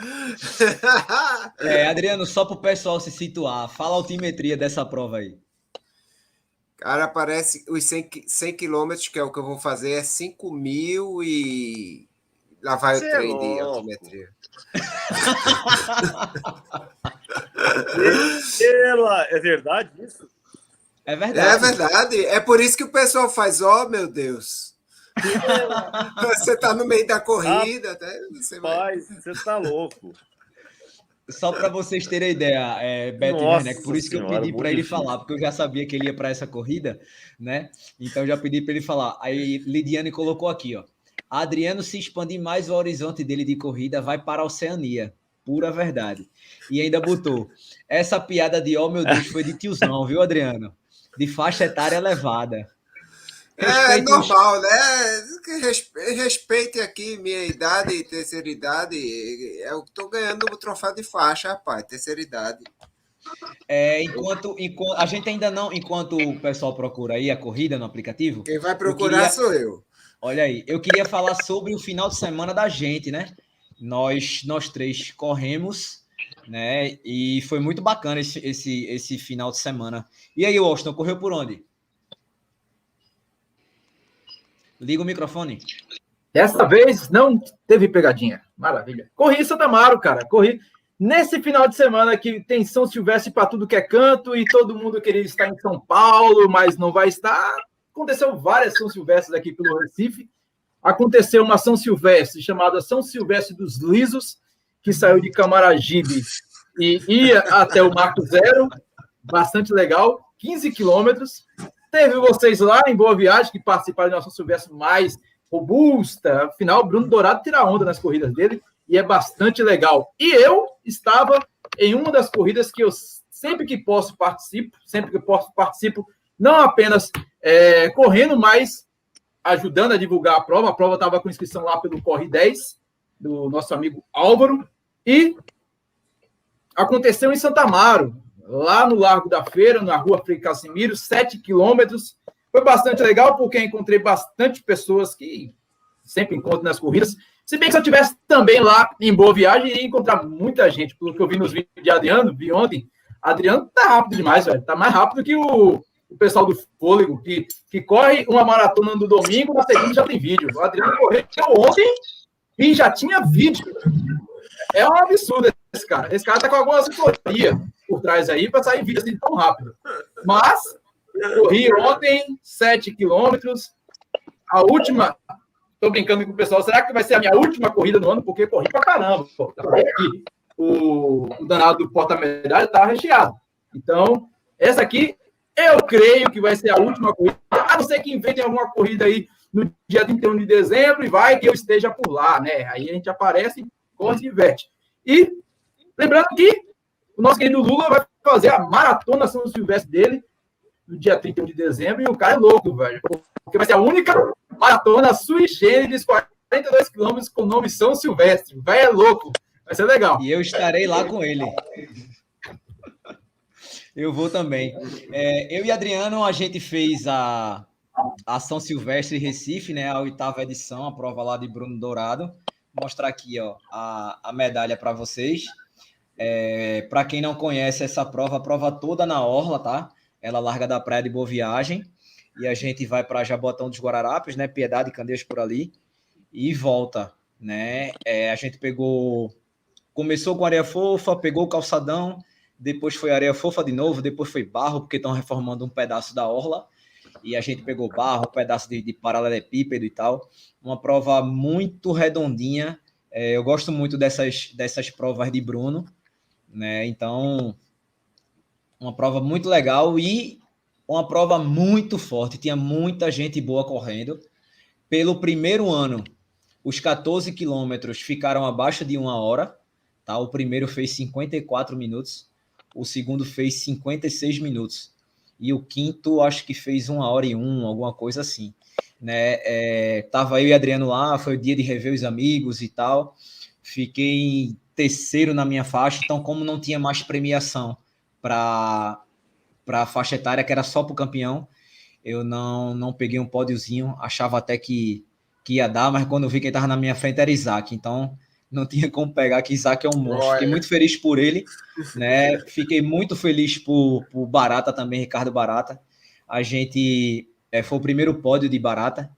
é, Adriano, só para o pessoal se situar, fala a altimetria dessa prova aí.
Cara, parece os 100, 100 quilômetros, que é o que eu vou fazer, é 5 mil e. Lá vai Você o é trem é de altimetria.
Ela, é verdade isso?
É verdade.
É verdade. É por isso que o pessoal faz, ó, oh, meu Deus. você tá no meio da corrida, até você
vai. você tá louco.
Só para vocês terem ideia, é, Beto Nossa Werneck, por isso que eu pedi para ele falar, porque eu já sabia que ele ia para essa corrida, né? Então já pedi para ele falar. Aí Lidiane colocou aqui, ó. Adriano se expandir mais o horizonte dele de corrida, vai para a Oceania. Pura verdade. E ainda botou. Essa piada de oh meu Deus foi de tiozão, viu, Adriano? De faixa etária elevada.
É normal, né? Respeite aqui minha idade e terceira idade. Eu estou ganhando o troféu de faixa, rapaz, terceira idade.
É, enquanto, enquanto a gente ainda não, enquanto o pessoal procura aí a corrida no aplicativo.
Quem vai procurar queria, sou eu.
Olha aí, eu queria falar sobre o final de semana da gente, né? Nós, nós três corremos, né? E foi muito bacana esse, esse, esse final de semana. E aí, Austin, correu por onde? Liga o microfone.
Dessa vez não teve pegadinha. Maravilha. Corri em Santa Amaro, cara. Corri nesse final de semana que tem São Silvestre para tudo que é canto e todo mundo queria estar em São Paulo, mas não vai estar. Aconteceu várias São Silvestres aqui pelo Recife. Aconteceu uma São Silvestre chamada São Silvestre dos Lisos, que saiu de Camaragibe e ia até o Marco Zero. Bastante legal, 15 quilômetros. Teve vocês lá em Boa Viagem que participaram de nossa Silvestre mais robusta. Afinal, Bruno Dourado tira onda nas corridas dele e é bastante legal. E eu estava em uma das corridas que eu sempre que posso participo, sempre que posso participo, não apenas é, correndo, mas ajudando a divulgar a prova. A prova estava com inscrição lá pelo Corre 10, do nosso amigo Álvaro, e aconteceu em Santa Amaro, lá no Largo da Feira, na rua Frei Casimiro, 7 quilômetros. Foi bastante legal, porque encontrei bastante pessoas que sempre encontro nas corridas. Se bem que se eu tivesse também lá em Boa Viagem, ia encontrar muita gente, pelo que eu vi nos vídeos de Adriano, vi ontem. Adriano tá rápido demais, velho. Tá mais rápido que o, o pessoal do Fôlego, que, que corre uma maratona no domingo, na segunda já tem vídeo. O Adriano correu ontem e já tinha vídeo. É um absurdo esse cara. Esse cara tá com alguma assessoria por trás aí para sair vídeo assim tão rápido. Mas corri ontem 7 quilômetros. A última, tô brincando com o pessoal, será que vai ser a minha última corrida no ano? Porque corri pra caramba. Pô. Aqui, o, o danado do porta-medalha tá recheado. Então, essa aqui eu creio que vai ser a última corrida. A não ser que inventem alguma corrida aí no dia 31 de dezembro e vai que eu esteja por lá, né? Aí a gente aparece, corre e. E lembrando que o nosso querido Lula vai fazer a maratona São Silvestre dele no dia 31 de dezembro e o cara é louco, velho. Porque vai ser a única maratona sui generis, 42 quilômetros com o nome São Silvestre. Vai é louco. Vai ser legal.
E eu estarei lá com ele. Eu vou também. É, eu e Adriano, a gente fez a, a São Silvestre Recife, né? A oitava edição, a prova lá de Bruno Dourado. Mostrar aqui, ó, a, a medalha para vocês. É, para quem não conhece essa prova, a prova toda na Orla, tá? Ela larga da Praia de Boa Viagem e a gente vai para Jabotão dos Guararapes, né? Piedade e Candeias por ali e volta, né? É, a gente pegou, começou com areia fofa, pegou o calçadão, depois foi areia fofa de novo, depois foi barro, porque estão reformando um pedaço da Orla e a gente pegou barro, pedaço de, de paralelepípedo e tal. Uma prova muito redondinha. É, eu gosto muito dessas, dessas provas de Bruno né? Então, uma prova muito legal e uma prova muito forte. Tinha muita gente boa correndo. Pelo primeiro ano, os 14 quilômetros ficaram abaixo de uma hora. Tá? O primeiro fez 54 minutos, o segundo fez 56 minutos. E o quinto, acho que fez uma hora e um, alguma coisa assim. Né? É, tava eu e Adriano lá, foi o dia de rever os amigos e tal. Fiquei terceiro na minha faixa, então como não tinha mais premiação para a faixa etária que era só para o campeão, eu não não peguei um pódiozinho, achava até que, que ia dar, mas quando vi quem estava na minha frente era Isaac, então não tinha como pegar que Isaac é um monstro. Fiquei muito feliz por ele, né? Fiquei muito feliz por, por Barata também, Ricardo Barata. A gente é, foi o primeiro pódio de Barata,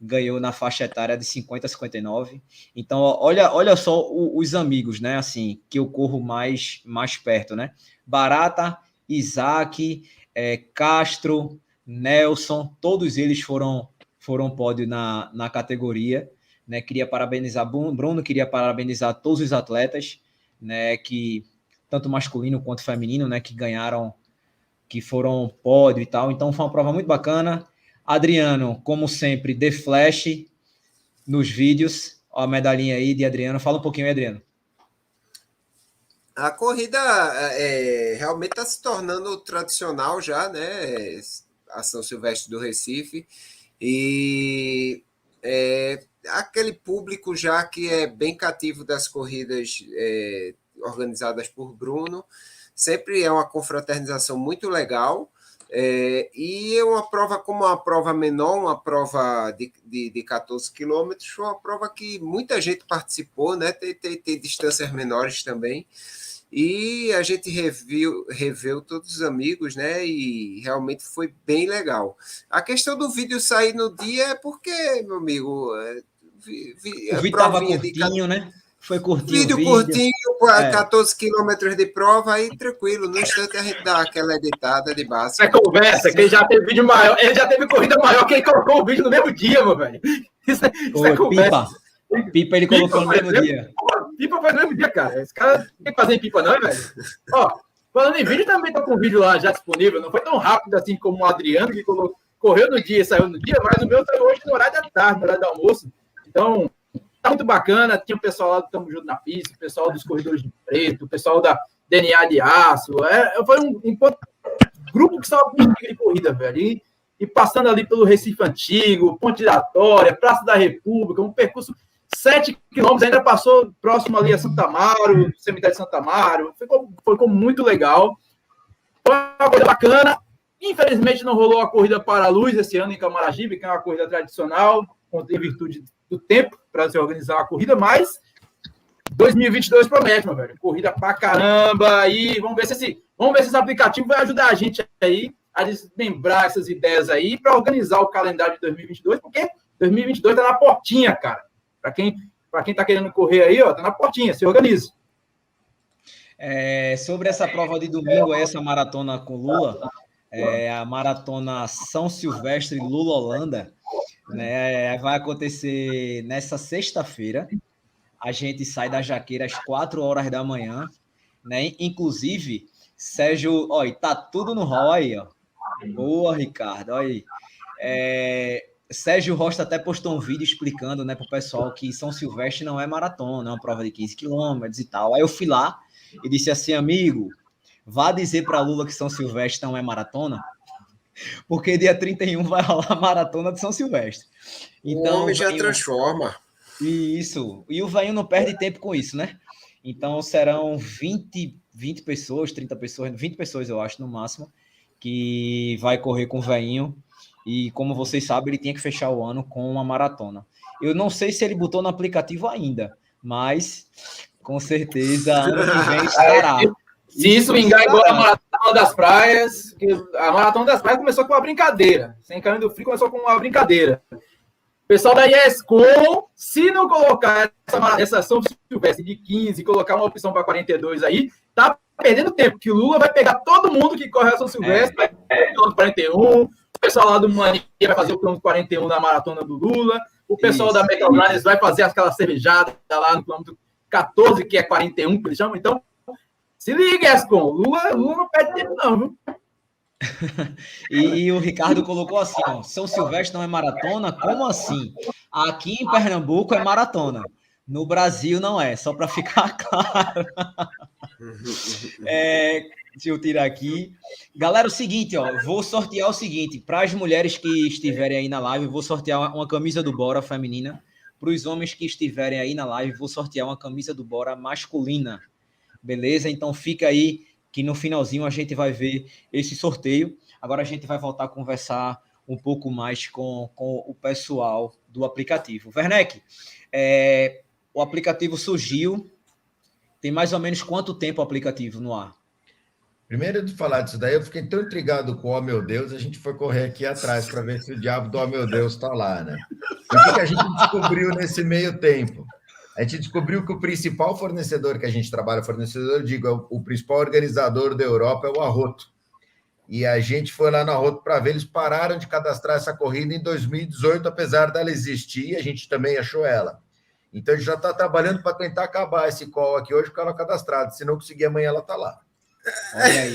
ganhou na faixa etária de 50 a 59. Então, olha, olha só os amigos, né? Assim, que eu corro mais mais perto, né? Barata, Isaac, é, Castro, Nelson, todos eles foram foram pódio na, na categoria. Né? Queria parabenizar Bruno, queria parabenizar todos os atletas, né? Que tanto masculino quanto feminino, né? Que ganharam, que foram pódio e tal. Então foi uma prova muito bacana. Adriano, como sempre, The Flash nos vídeos. Ó, a medalhinha aí de Adriano. Fala um pouquinho, Adriano.
A corrida é, realmente está se tornando tradicional já, né? A São Silvestre do Recife. E é, aquele público já que é bem cativo das corridas é, organizadas por Bruno. Sempre é uma confraternização muito legal. É, e é uma prova como uma prova menor, uma prova de, de, de 14 quilômetros, foi uma prova que muita gente participou, né? Tem, tem, tem distâncias menores também. E a gente reviu, reveu todos os amigos, né? E realmente foi bem legal. A questão do vídeo sair no dia é porque, meu amigo. É,
vi, vi, o vídeo estava curtinho, de... né? Foi curtinho.
Vídeo, vídeo. curtinho, é. 14 quilômetros de prova, aí tranquilo. No instante a gente dá aquela editada de base.
É conversa, que ele já teve vídeo maior, ele já teve corrida maior que ele colocou o vídeo no mesmo dia, meu velho. Isso, é, isso
é conversa. Pipa. Pipa ele colocou pipa, no mesmo dia.
Pipa no mesmo dia, cara. Esse cara não tem que fazer em pipa, não, velho. Ó, falando em vídeo, também tá com o vídeo lá já disponível. Não foi tão rápido assim como o Adriano, que colocou, correu no dia e saiu no dia, mas o meu saiu hoje no horário da tarde, no horário do almoço. Então, tá muito bacana. Tinha o pessoal lá do Tamo Junto na Pista, o pessoal dos Corredores de Preto, o pessoal da DNA de Aço. É, foi um, um grupo que estava de corrida, velho. E, e, passando ali pelo Recife Antigo, Ponte Giratória, Praça da República, um percurso sete quilômetros, ainda passou próximo ali a Santa Amaro, cemitério de Santa Amaro. Ficou, ficou muito legal. Foi uma coisa bacana. Infelizmente não rolou a corrida para a luz esse ano em Camaragibe, que é uma corrida tradicional, em virtude do tempo para se organizar a corrida, mas 2022 promete, meu velho. Corrida pra caramba. aí vamos ver se esse, vamos ver se esse aplicativo vai ajudar a gente aí a desmembrar essas ideias aí para organizar o calendário de 2022, porque 2022 tá na portinha, cara. Para quem para quem tá querendo correr aí, ó, tá na portinha, se organiza.
É, sobre essa prova de domingo, essa maratona com Lula, é, a maratona São Silvestre Lula Holanda, né? Vai acontecer nessa sexta-feira. A gente sai da Jaqueira às 4 horas da manhã, né? Inclusive, Sérgio, olha, tá tudo no rol aí, ó. Boa, Ricardo, olha aí. É, Sérgio Rocha até postou um vídeo explicando, né, pro pessoal que São Silvestre não é maratona, é uma prova de 15 quilômetros e tal. Aí eu fui lá e disse assim, amigo, vá dizer para Lula que São Silvestre não é maratona, porque dia 31 vai rolar a maratona de São Silvestre.
Então, o homem já venho... transforma.
Isso. E o Vainho não perde tempo com isso, né? Então serão 20, 20 pessoas, 30 pessoas, 20 pessoas, eu acho, no máximo, que vai correr com o Vainho. E como vocês sabem, ele tinha que fechar o ano com uma maratona. Eu não sei se ele botou no aplicativo ainda, mas com certeza ano que vem estará.
Se isso vingar igual a Maratona das Praias, a Maratona das Praias começou com uma brincadeira. Sem caminho do frio começou com uma brincadeira. O pessoal da ESCOM, se não colocar essa, essa São Silvestre de 15 colocar uma opção para 42 aí, tá perdendo tempo, que o Lula vai pegar todo mundo que corre a São Silvestre, é. vai o 41, o pessoal lá do Mania vai fazer o quilômetro 41 na maratona do Lula, o pessoal Isso. da Metal vai fazer aquela cervejada lá no quilômetro 14, que é 41, que eles chamam. Então, se liga, Escom. Lula, Lula não perde tempo, não, viu?
e, e, o Ricardo colocou assim: ó, São Silvestre não é maratona? Como assim? Aqui em Pernambuco é maratona. No Brasil não é, só para ficar claro. é, deixa eu tirar aqui. Galera, o seguinte, ó, vou sortear o seguinte: para as mulheres que estiverem aí na live, vou sortear uma, uma camisa do Bora feminina. Para os homens que estiverem aí na live, vou sortear uma camisa do Bora masculina. Beleza? Então fica aí que no finalzinho a gente vai ver esse sorteio. Agora a gente vai voltar a conversar um pouco mais com, com o pessoal do aplicativo. Werneck, é, o aplicativo surgiu. Tem mais ou menos quanto tempo o aplicativo no ar?
Primeiro de falar disso daí, eu fiquei tão intrigado com o Oh Meu Deus, a gente foi correr aqui atrás para ver se o diabo do Oh Meu Deus está lá, né? o que, a gente descobriu nesse meio tempo? a gente descobriu que o principal fornecedor que a gente trabalha, fornecedor, digo, é o, principal organizador da Europa é o Arroto. e a gente foi lá na rota para ver. Eles pararam de cadastrar essa corrida em 2018, apesar dela existir, a gente também achou ela. Então a gente já está trabalhando para tentar acabar esse call aqui hoje com ela cadastrada. Se não conseguir amanhã, ela está lá.
Olha aí.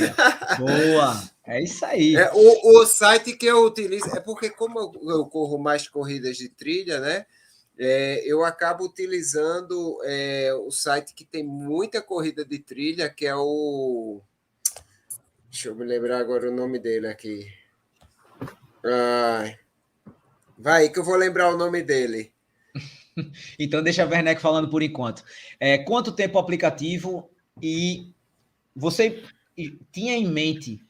Boa. É isso aí.
É, o, o, site que eu utilizo é porque, como eu, eu corro mais corridas de trilha, né? É, eu acabo utilizando é, o site que tem muita corrida de trilha, que é o. Deixa eu me lembrar agora o nome dele aqui. Ai. Vai, que eu vou lembrar o nome dele.
então, deixa a Werneck falando por enquanto. É, quanto tempo o aplicativo e você tinha em mente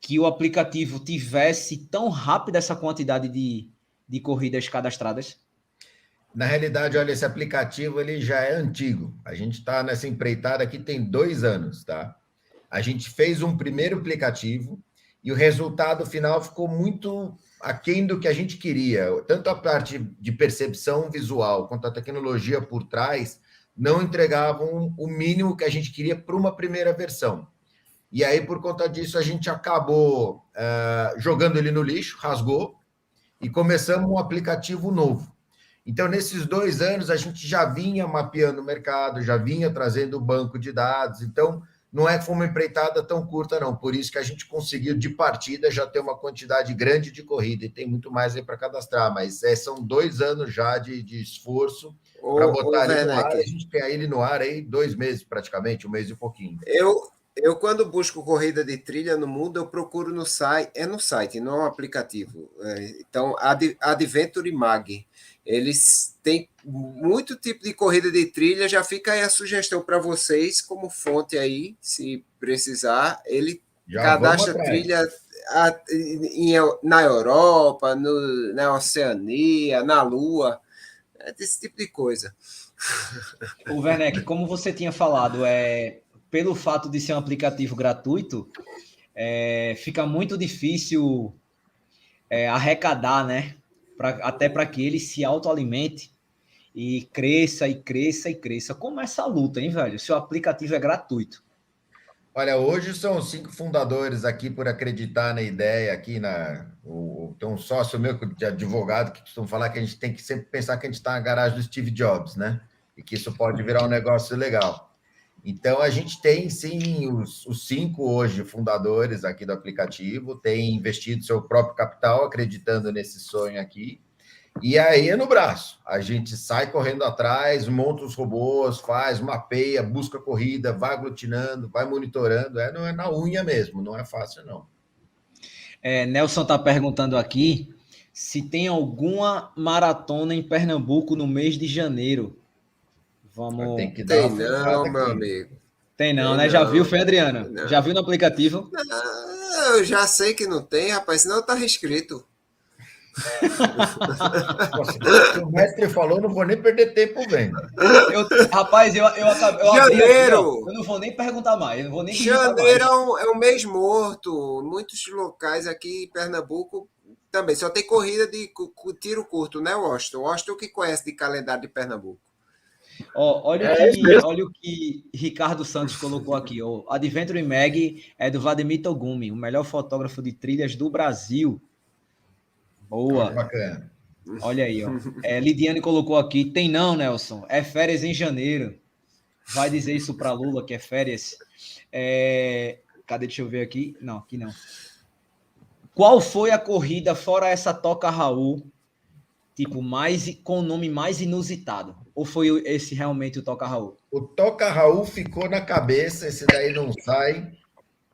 que o aplicativo tivesse tão rápido essa quantidade de, de corridas cadastradas?
Na realidade, olha, esse aplicativo ele já é antigo. A gente está nessa empreitada aqui tem dois anos, tá? A gente fez um primeiro aplicativo e o resultado final ficou muito aquém do que a gente queria. Tanto a parte de percepção visual quanto a tecnologia por trás não entregavam o mínimo que a gente queria para uma primeira versão. E aí, por conta disso, a gente acabou uh, jogando ele no lixo, rasgou, e começamos um aplicativo novo. Então, nesses dois anos, a gente já vinha mapeando o mercado, já vinha trazendo o banco de dados. Então, não é que foi uma empreitada tão curta, não. Por isso que a gente conseguiu, de partida, já ter uma quantidade grande de corrida e tem muito mais aí para cadastrar. Mas é, são dois anos já de, de esforço para botar ele no ar. A gente tem ele no ar aí dois meses, praticamente, um mês e pouquinho.
Eu, eu, quando busco corrida de trilha no mundo, eu procuro no site, é no site, não é um aplicativo. É, então, Ad, Adventure Mag. Eles têm muito tipo de corrida de trilha, já fica aí a sugestão para vocês, como fonte aí, se precisar. Ele já cadastra trilha a, em, na Europa, no, na Oceania, na Lua, é desse tipo de coisa.
O Werneck, como você tinha falado, é pelo fato de ser um aplicativo gratuito, é, fica muito difícil é, arrecadar, né? Pra, até para que ele se autoalimente e cresça e cresça e cresça. Como é essa luta, hein, velho? Se o aplicativo é gratuito.
Olha, hoje são cinco fundadores aqui por acreditar na ideia aqui na o, tem um sócio meu de advogado que costuma falar que a gente tem que sempre pensar que a gente está na garagem do Steve Jobs, né? E que isso pode virar um negócio legal. Então, a gente tem, sim, os, os, cinco hoje fundadores aqui do aplicativo, tem investido seu próprio capital, acreditando nesse sonho aqui. E aí é no braço. A gente sai correndo atrás, monta os robôs, faz, mapeia, busca corrida, vai aglutinando, vai monitorando. É, não é na unha mesmo, não é fácil, não.
É, Nelson está perguntando aqui se tem alguma maratona em Pernambuco no mês de janeiro. Vamos.
Tem que dar Tem não, aqui. meu amigo.
Tem não, tem né? Não. Já viu, foi, Adriana? Não. Já viu no aplicativo?
Não, eu já sei que não tem, rapaz, senão tá reescrito.
o mestre falou, não vou nem perder tempo vendo.
Eu, rapaz, eu, eu, eu
Janeiro!
Aqui, eu não vou nem perguntar mais. Eu vou nem
Janeiro é um, é um mês morto. Muitos locais aqui em Pernambuco também. Só tem corrida de tiro curto, né, Washington? Washington que conhece de calendário de Pernambuco.
Ó, olha, é que, olha o que Ricardo Santos colocou aqui. O Adventure Mag é do Vladimir Togumi, o melhor fotógrafo de trilhas do Brasil. Boa. bacana. Olha aí, ó. É, Lidiane colocou aqui. Tem não, Nelson. É férias em janeiro. Vai dizer isso para Lula que é férias. É... Cadê? Deixa eu ver aqui. Não, aqui não. Qual foi a corrida fora essa toca Raul? Tipo, mais com o nome mais inusitado? Ou foi esse realmente o Toca Raul?
O Toca Raul ficou na cabeça, esse daí não sai.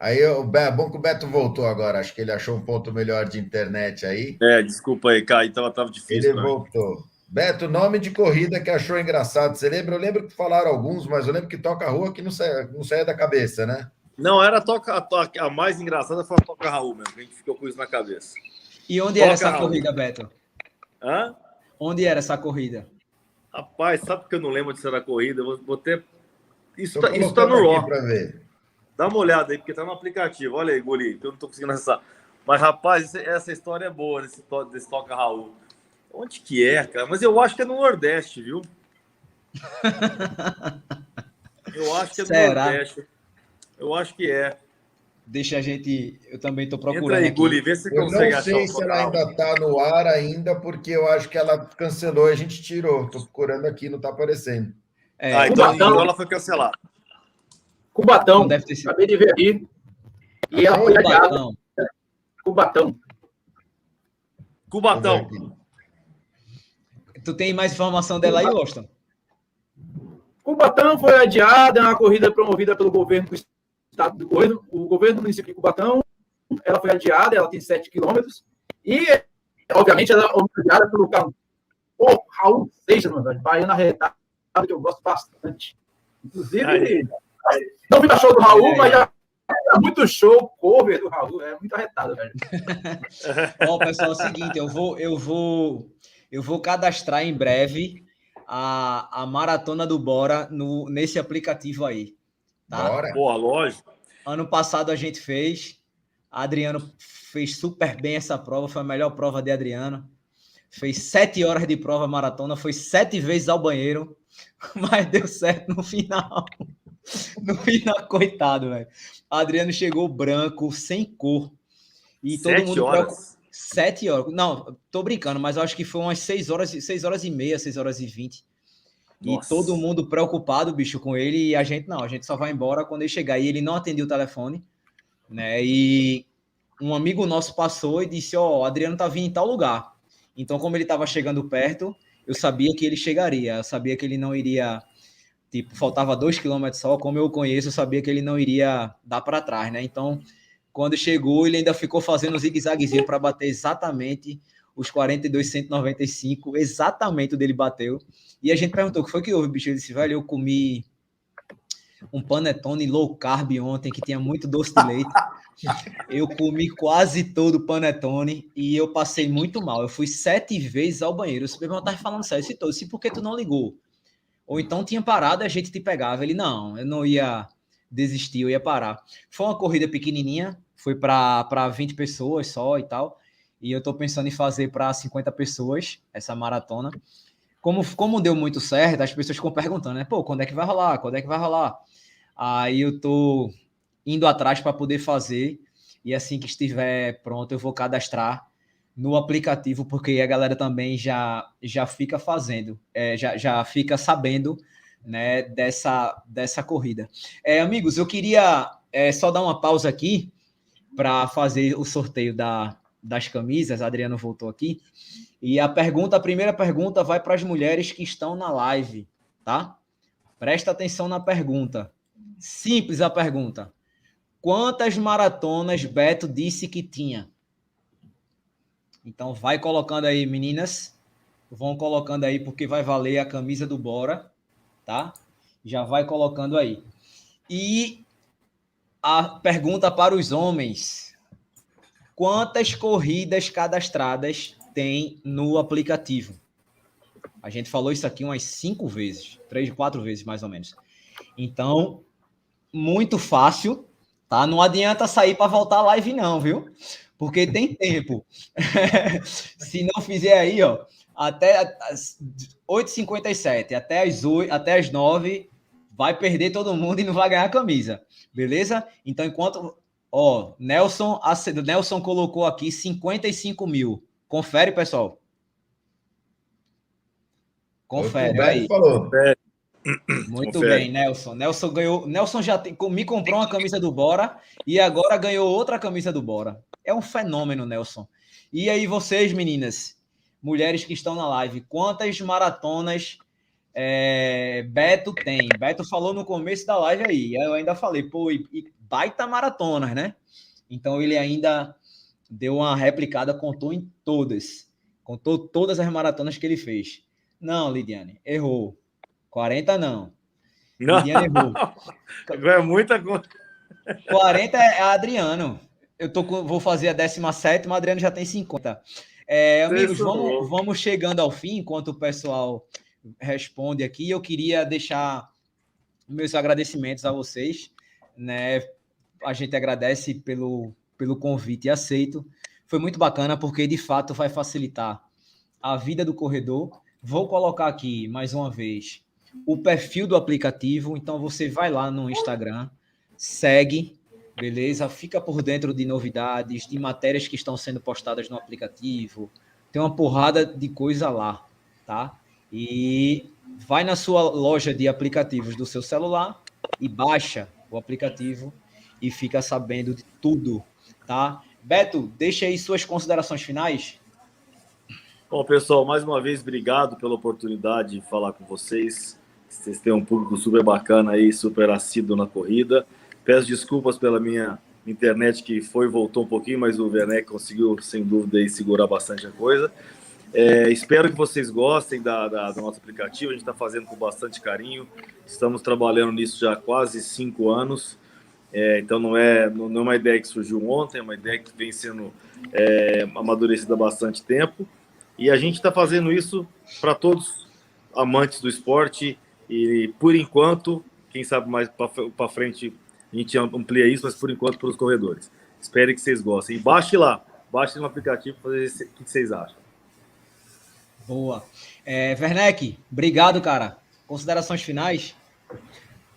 Aí o bom que o Beto voltou agora, acho que ele achou um ponto melhor de internet aí.
É, desculpa aí, Caio, então tava difícil.
Ele voltou. Beto, nome de corrida que achou engraçado. Você lembra? Eu lembro que falaram alguns, mas eu lembro que toca rua que não saia, não saia da cabeça, né?
Não, era a toca, a, toca, a mais engraçada foi a toca Raul mesmo, que a gente ficou com isso na cabeça.
E onde toca era essa Raul. corrida, Beto?
Hã?
Onde era essa corrida?
Rapaz, sabe que eu não lembro de ser da corrida? Vou, vou ter. Isso tá, isso tá no Raw. Dá uma olhada aí, porque tá no aplicativo. Olha aí, Guri, que eu não tô conseguindo acessar. Mas, rapaz, essa história é boa desse, desse Toca Raul. Onde que é, cara? Mas eu acho que é no Nordeste, viu? Eu acho que é no Será? Nordeste. Eu acho que é.
Deixa a gente. Eu também estou procurando.
Entra aí. Guli, vê se você
Eu
consegue
não sei se ela ainda está no ar ainda, porque eu acho que ela cancelou e a gente tirou. Estou procurando aqui, não está aparecendo.
É,
Ah, então,
Cubatão.
então ela foi cancelar.
Cubatão.
não deve ter sido.
Acabei de ver aqui. E ela foi adiada.
Cubatão.
Cubatão.
Tu tem mais informação dela aí, Austin?
Cubatão foi adiada, é uma corrida promovida pelo governo do estado do governo, o governo do município de Cubatão. Ela foi adiada, ela tem 7 quilômetros. E, obviamente, ela foi adiada pelo carro. Pô, Raul Seixas, meu velho, baiana arretada, que eu gosto bastante. Inclusive,
Aí.
não vi o show do Raul,
Aí.
mas já é muito show, cover do Raul, é muito arretado, velho.
Ó, pessoal, é o seguinte, eu vou, eu vou, eu vou cadastrar em breve a, a maratona do Bora no, nesse aplicativo aí. Tá?
Bora.
Porra, lógico.
Ano passado a gente fez. Adriano fez super bem essa prova, foi a melhor prova de Adriano. Fez sete horas de prova maratona, foi sete vezes ao banheiro, mas deu certo no final. No final, coitado, velho. Adriano chegou branco, sem cor. E todo
Sete
mundo
horas.
preocup- Sete horas. Não, tô brincando, mas eu acho que foi umas seis horas, seis horas e meia, seis horas e vinte. E
Nossa.
todo mundo preocupado, bicho, com ele, e a gente não, a gente só vai embora quando ele chegar. E ele não atendeu o telefone, né? E um amigo nosso passou e disse: Ó, o Adriano tá vindo em tal lugar. Então, como ele tava chegando perto, eu sabia que ele chegaria, eu sabia que ele não iria. Tipo, faltava dois quilômetros só, como eu conheço, eu sabia que ele não iria dar para trás, né? Então, quando chegou, ele ainda ficou fazendo zigue-zaguezinho para bater exatamente os 42,195, exatamente o dele bateu. E a gente perguntou o que foi que houve, bicho. Ele disse, velho, eu comi um panetone low carb ontem, que tinha muito doce de leite. Eu comi quase todo o panetone e eu passei muito mal. Eu fui sete vezes ao banheiro. O meu estava falando sério, citou. Se por que tu não ligou? Ou então tinha parado e a gente te pegava. Ele, não, eu não ia desistir, eu ia parar. Foi uma corrida pequenininha, foi para 20 pessoas só e tal. E eu tô pensando em fazer para 50 pessoas essa maratona. Como, como deu muito certo, as pessoas ficam perguntando, né? Pô, quando é que vai rolar? Quando é que vai rolar? Aí eu tô indo atrás para poder fazer. E assim que estiver pronto, eu vou cadastrar no aplicativo, porque a galera também já, já fica fazendo, é, já, já fica sabendo né, dessa, dessa corrida. É, amigos, eu queria é, só dar uma pausa aqui para fazer o sorteio da, das camisas. Adriano voltou aqui. E a pergunta, a primeira pergunta vai para as mulheres que estão na live, tá? Presta atenção na pergunta. Simples a pergunta. Quantas maratonas Beto disse que tinha? Então vai colocando aí, meninas. Vão colocando aí porque vai valer a camisa do Bora, tá? Já vai colocando aí. E a pergunta para os homens: quantas corridas cadastradas tem no aplicativo? A gente falou isso aqui umas cinco vezes, três, quatro vezes mais ou menos. Então, muito fácil, tá? Não adianta sair para voltar a live, não, viu? Porque tem tempo. Se não fizer aí, ó, até as 8h57, até as 8, até as 9, vai perder todo mundo e não vai ganhar a camisa. Beleza? Então, enquanto. Ó, Nelson, Nelson colocou aqui 55 mil. Confere, pessoal. Confere. Aí.
Falou.
Muito
Confere.
bem, Nelson. Nelson ganhou. Nelson já tem, me comprou uma camisa do Bora e agora ganhou outra camisa do Bora. É um fenômeno, Nelson. E aí, vocês, meninas, mulheres que estão na live, quantas maratonas é, Beto tem? Beto falou no começo da live aí. Eu ainda falei, pô, e, e baita maratonas, né? Então ele ainda deu uma replicada, contou em todas. Contou todas as maratonas que ele fez. Não, Lidiane, errou. 40 não.
Não,
Lidiane errou.
é muita coisa.
40 é Adriano. Eu tô com- vou fazer a 17, o Adriano já tem 50. É, amigos,
Isso,
vamos, vamos chegando ao fim, enquanto o pessoal responde aqui. Eu queria deixar meus agradecimentos a vocês. Né? A gente agradece pelo, pelo convite aceito. Foi muito bacana, porque de fato vai facilitar a vida do corredor. Vou colocar aqui mais uma vez o perfil do aplicativo. Então você vai lá no Instagram, segue, beleza? Fica por dentro de novidades, de matérias que estão sendo postadas no aplicativo. Tem uma porrada de coisa lá, tá? E vai na sua loja de aplicativos do seu celular e baixa o aplicativo e fica sabendo de tudo, tá? Beto, deixa aí suas considerações finais.
Bom, pessoal, mais uma vez, obrigado pela oportunidade de falar com vocês. Vocês têm um público super bacana aí, super assíduo na corrida. Peço desculpas pela minha internet que foi voltou um pouquinho, mas o Werneck conseguiu, sem dúvida, aí, segurar bastante a coisa. É, espero que vocês gostem da, da, do nosso aplicativo. A gente está fazendo com bastante carinho. Estamos trabalhando nisso já há quase cinco anos. É, então não é, não é uma ideia que surgiu ontem, é uma ideia que vem sendo é, amadurecida há bastante tempo. E a gente está fazendo isso para todos amantes do esporte. E por enquanto, quem sabe mais para frente a gente amplia isso, mas por enquanto para os corredores. Espero que vocês gostem. E baixe lá, baixe no aplicativo para ver o que vocês acham.
Boa. É, Werneck, obrigado, cara. Considerações finais?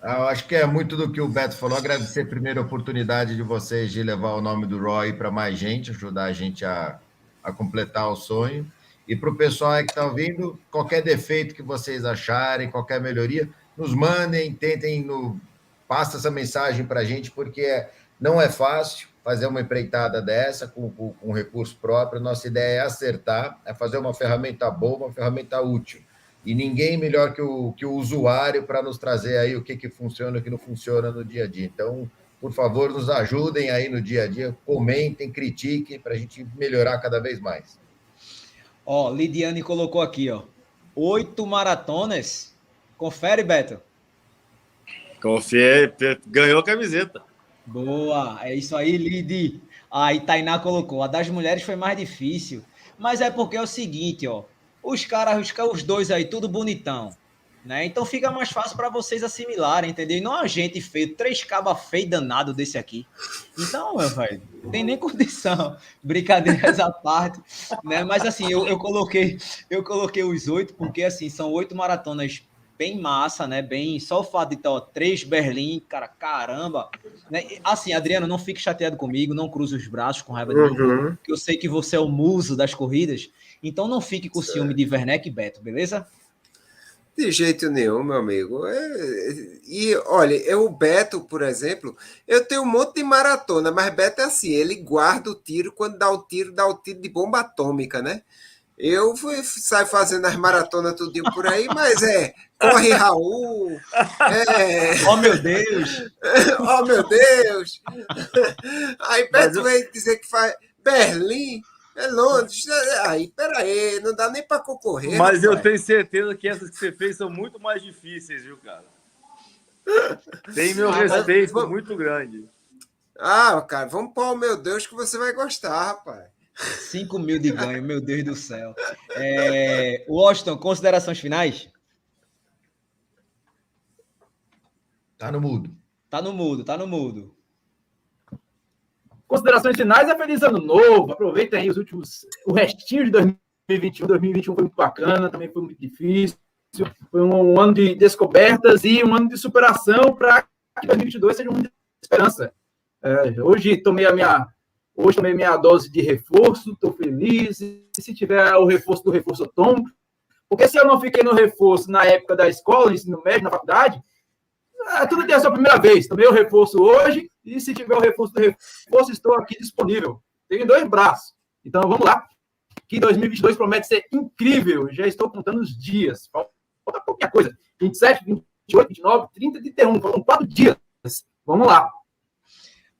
Ah, eu acho que é muito do que o Beto falou. Agradecer primeiro a oportunidade de vocês de levar o nome do Roy para mais gente, ajudar a gente a, a completar o sonho. E para o pessoal que está ouvindo, qualquer defeito que vocês acharem, qualquer melhoria, nos mandem, tentem, no, passa essa mensagem para a gente, porque não é fácil fazer uma empreitada dessa com, com, com recurso próprio. Nossa ideia é acertar, é fazer uma ferramenta boa, uma ferramenta útil. E ninguém melhor que o, que o usuário para nos trazer aí o que, que funciona e o que não funciona no dia a dia. Então, por favor, nos ajudem aí no dia a dia, comentem, critiquem para a gente melhorar cada vez mais.
Ó, Lidiane colocou aqui, ó. Oito maratonas. Confere, Beto.
Confere, ganhou a camiseta.
Boa, é isso aí, Lid. Aí Tainá colocou, a das mulheres foi mais difícil. Mas é porque é o seguinte, ó. Os caras, os, dois aí, tudo bonitão. Né? Então fica mais fácil para vocês assimilarem, entendeu? E não a gente feio, três cabas feio danado desse aqui. Então, meu velho, tem nem condição. Brincadeiras à parte, né? Mas assim, eu, eu coloquei, eu coloquei os oito porque assim são oito maratonas bem massa, né? Bem, só o fato de ter ó, três Berlim, cara, caramba. Né? Assim, Adriano, não fique chateado comigo, não cruze os braços com raiva de uhum. mim, que eu sei que você é o muso das corridas, então não fique com ciúme de Werneck e Beto, beleza?
De jeito nenhum, meu amigo. É, e olha, eu, o Beto, por exemplo, eu tenho um monte de maratona, mas Beto é assim, ele guarda o tiro, quando dá o tiro, dá o tiro de bomba atômica, né? Eu fui, saio fazendo as maratonas tudinho por aí, mas é corre Raul.
É... Oh meu Deus!
oh meu Deus! Aí Beto eu... vem dizer que faz Berlim. É Londres. Aí, peraí, não dá nem para concorrer.
Mas eu tenho certeza que essas que você fez são muito mais difíceis, viu, cara? Tem meu ah, respeito mas... muito grande.
Ah, cara, vamos pôr, meu Deus, que você vai gostar, rapaz.
5 mil de ganho, meu Deus do céu. É, Washington, considerações finais?
Tá no mudo.
Tá no mudo, tá no mudo.
Considerações finais é feliz ano novo. Aproveita aí os últimos, o restinho de 2021. 2021 foi muito bacana, também foi muito difícil. Foi um ano de descobertas e um ano de superação para que 2022 seja um ano de esperança. É, hoje tomei a minha Hoje tomei minha dose de reforço, estou feliz. E se tiver o reforço do reforço, eu tomo. Porque se eu não fiquei no reforço na época da escola, ensino médio, na faculdade, é, tudo tem a sua primeira vez. Tomei o reforço hoje e se tiver o reforço do reforço, estou aqui disponível. Tenho dois braços. Então vamos lá. Que 2022 promete ser incrível. Já estou contando os dias. Falta qualquer coisa. 27, 28, 29, 30, 31. Faltam quatro dias. Vamos lá.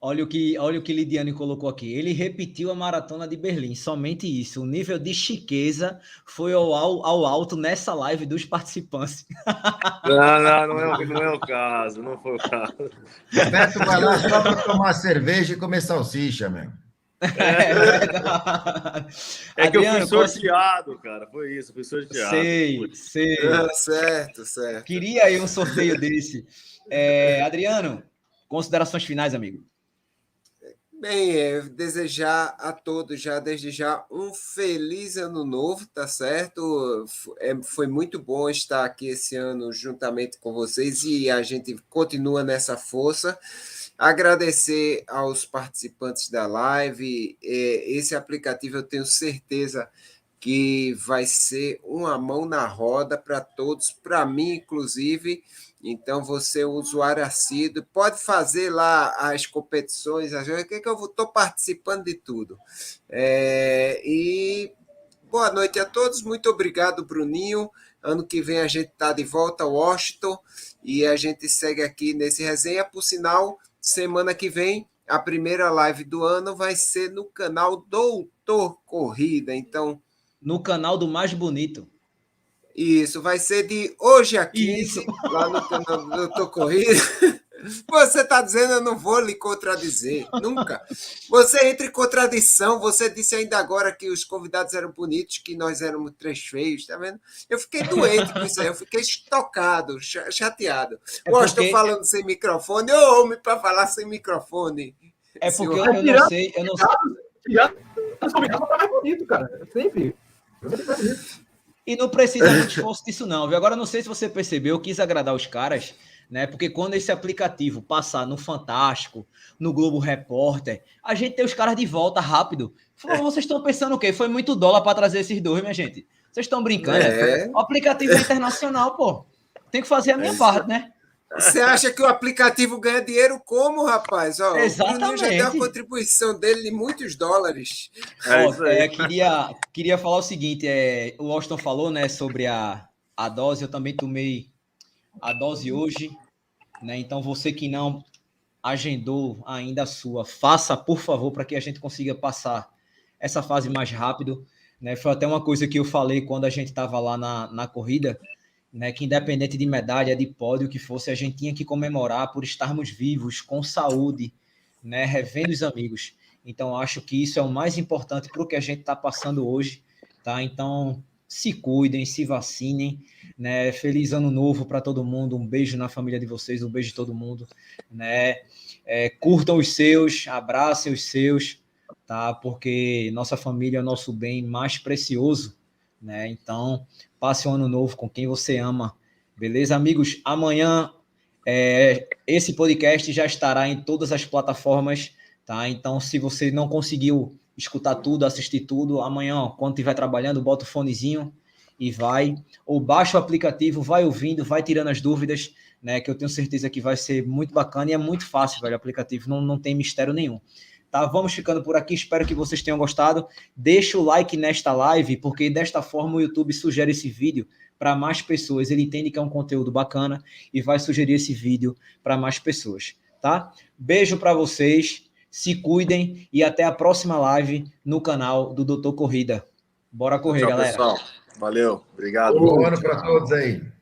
Olha o que, olha o que Lidiane colocou aqui. Ele repetiu a maratona de Berlim, somente isso. O nível de chiqueza foi ao, ao alto nessa live dos participantes.
Não, não, não é, não é o caso, não foi o caso.
Beto vai lá só para tomar cerveja e comer salsicha, meu.
É, é, é que Adriano, eu fui sorteado, posso... cara. Foi isso, fui sorteado.
Sei, sei.
É, certo, certo.
Queria aí um sorteio desse. É, Adriano, considerações finais, amigo.
Bem, é, desejar a todos já, desde já, um feliz ano novo, tá certo? É, foi muito bom estar aqui esse ano juntamente com vocês e a gente continua nessa força. Agradecer aos participantes da live. É, esse aplicativo eu tenho certeza que vai ser uma mão na roda para todos, para mim, inclusive então, você, usuário assíduo, pode fazer lá as competições, o que, que eu estou participando de tudo. É, e boa noite a todos, muito obrigado, Bruninho. Ano que vem a gente está de volta a Washington e a gente segue aqui nesse resenha. Por sinal, semana que vem, a primeira live do ano vai ser no canal Doutor Corrida. Então.
No canal do mais bonito.
Isso, vai ser de hoje a 15, Isso. lá no canal do Tô Corrida. Você está dizendo, eu não vou lhe contradizer, nunca. Você entra em contradição, você disse ainda agora que os convidados eram bonitos, que nós éramos três feios, tá vendo? Eu fiquei doente com isso aí, eu fiquei estocado, chateado. É porque... estou falando sem microfone, ô homem para falar sem microfone.
É porque eu, eu, não sei, eu não sei. Tirado,
mais bonito, cara. Sempre.
E não precisa muito esforço disso, não, viu? Agora, não sei se você percebeu, eu quis agradar os caras, né? Porque quando esse aplicativo passar no Fantástico, no Globo Repórter, a gente tem os caras de volta rápido. Falou, vocês estão pensando o quê? Foi muito dólar para trazer esses dois, minha gente. Vocês estão brincando? É. O aplicativo é internacional, pô. Tem que fazer a minha é parte, né?
Você acha que o aplicativo ganha dinheiro como, rapaz? Ó,
Exatamente. O já
deu a contribuição dele de muitos dólares.
É, é, queria, queria falar o seguinte: é, o Austin falou né, sobre a, a dose, eu também tomei a dose hoje. Né, então, você que não agendou ainda a sua, faça, por favor, para que a gente consiga passar essa fase mais rápido. Né? Foi até uma coisa que eu falei quando a gente estava lá na, na corrida né, que independente de medalha, de pódio que fosse, a gente tinha que comemorar por estarmos vivos, com saúde, né, revendo os amigos. Então, acho que isso é o mais importante para o que a gente está passando hoje, tá? Então, se cuidem, se vacinem, né? Feliz ano novo para todo mundo, um beijo na família de vocês, um beijo de todo mundo, né? É, curtam os seus, abracem os seus, tá? Porque nossa família é o nosso bem mais precioso, né? Então, passe um ano novo com quem você ama. Beleza, amigos? Amanhã é, esse podcast já estará em todas as plataformas, tá? Então, se você não conseguiu escutar tudo, assistir tudo, amanhã, quando estiver trabalhando, bota o fonezinho e vai. Ou baixa o aplicativo, vai ouvindo, vai tirando as dúvidas, né? Que eu tenho certeza que vai ser muito bacana e é muito fácil, velho, o aplicativo, não, não tem mistério nenhum. Tá? Vamos ficando por aqui. Espero que vocês tenham gostado. Deixa o like nesta live, porque desta forma o YouTube sugere esse vídeo para mais pessoas. Ele entende que é um conteúdo bacana e vai sugerir esse vídeo para mais pessoas, tá? Beijo para vocês. Se cuidem e até a próxima live no canal do Doutor Corrida. Bora correr, Tchau, galera.
Pessoal. Valeu. Obrigado.
Bom ano para todos aí.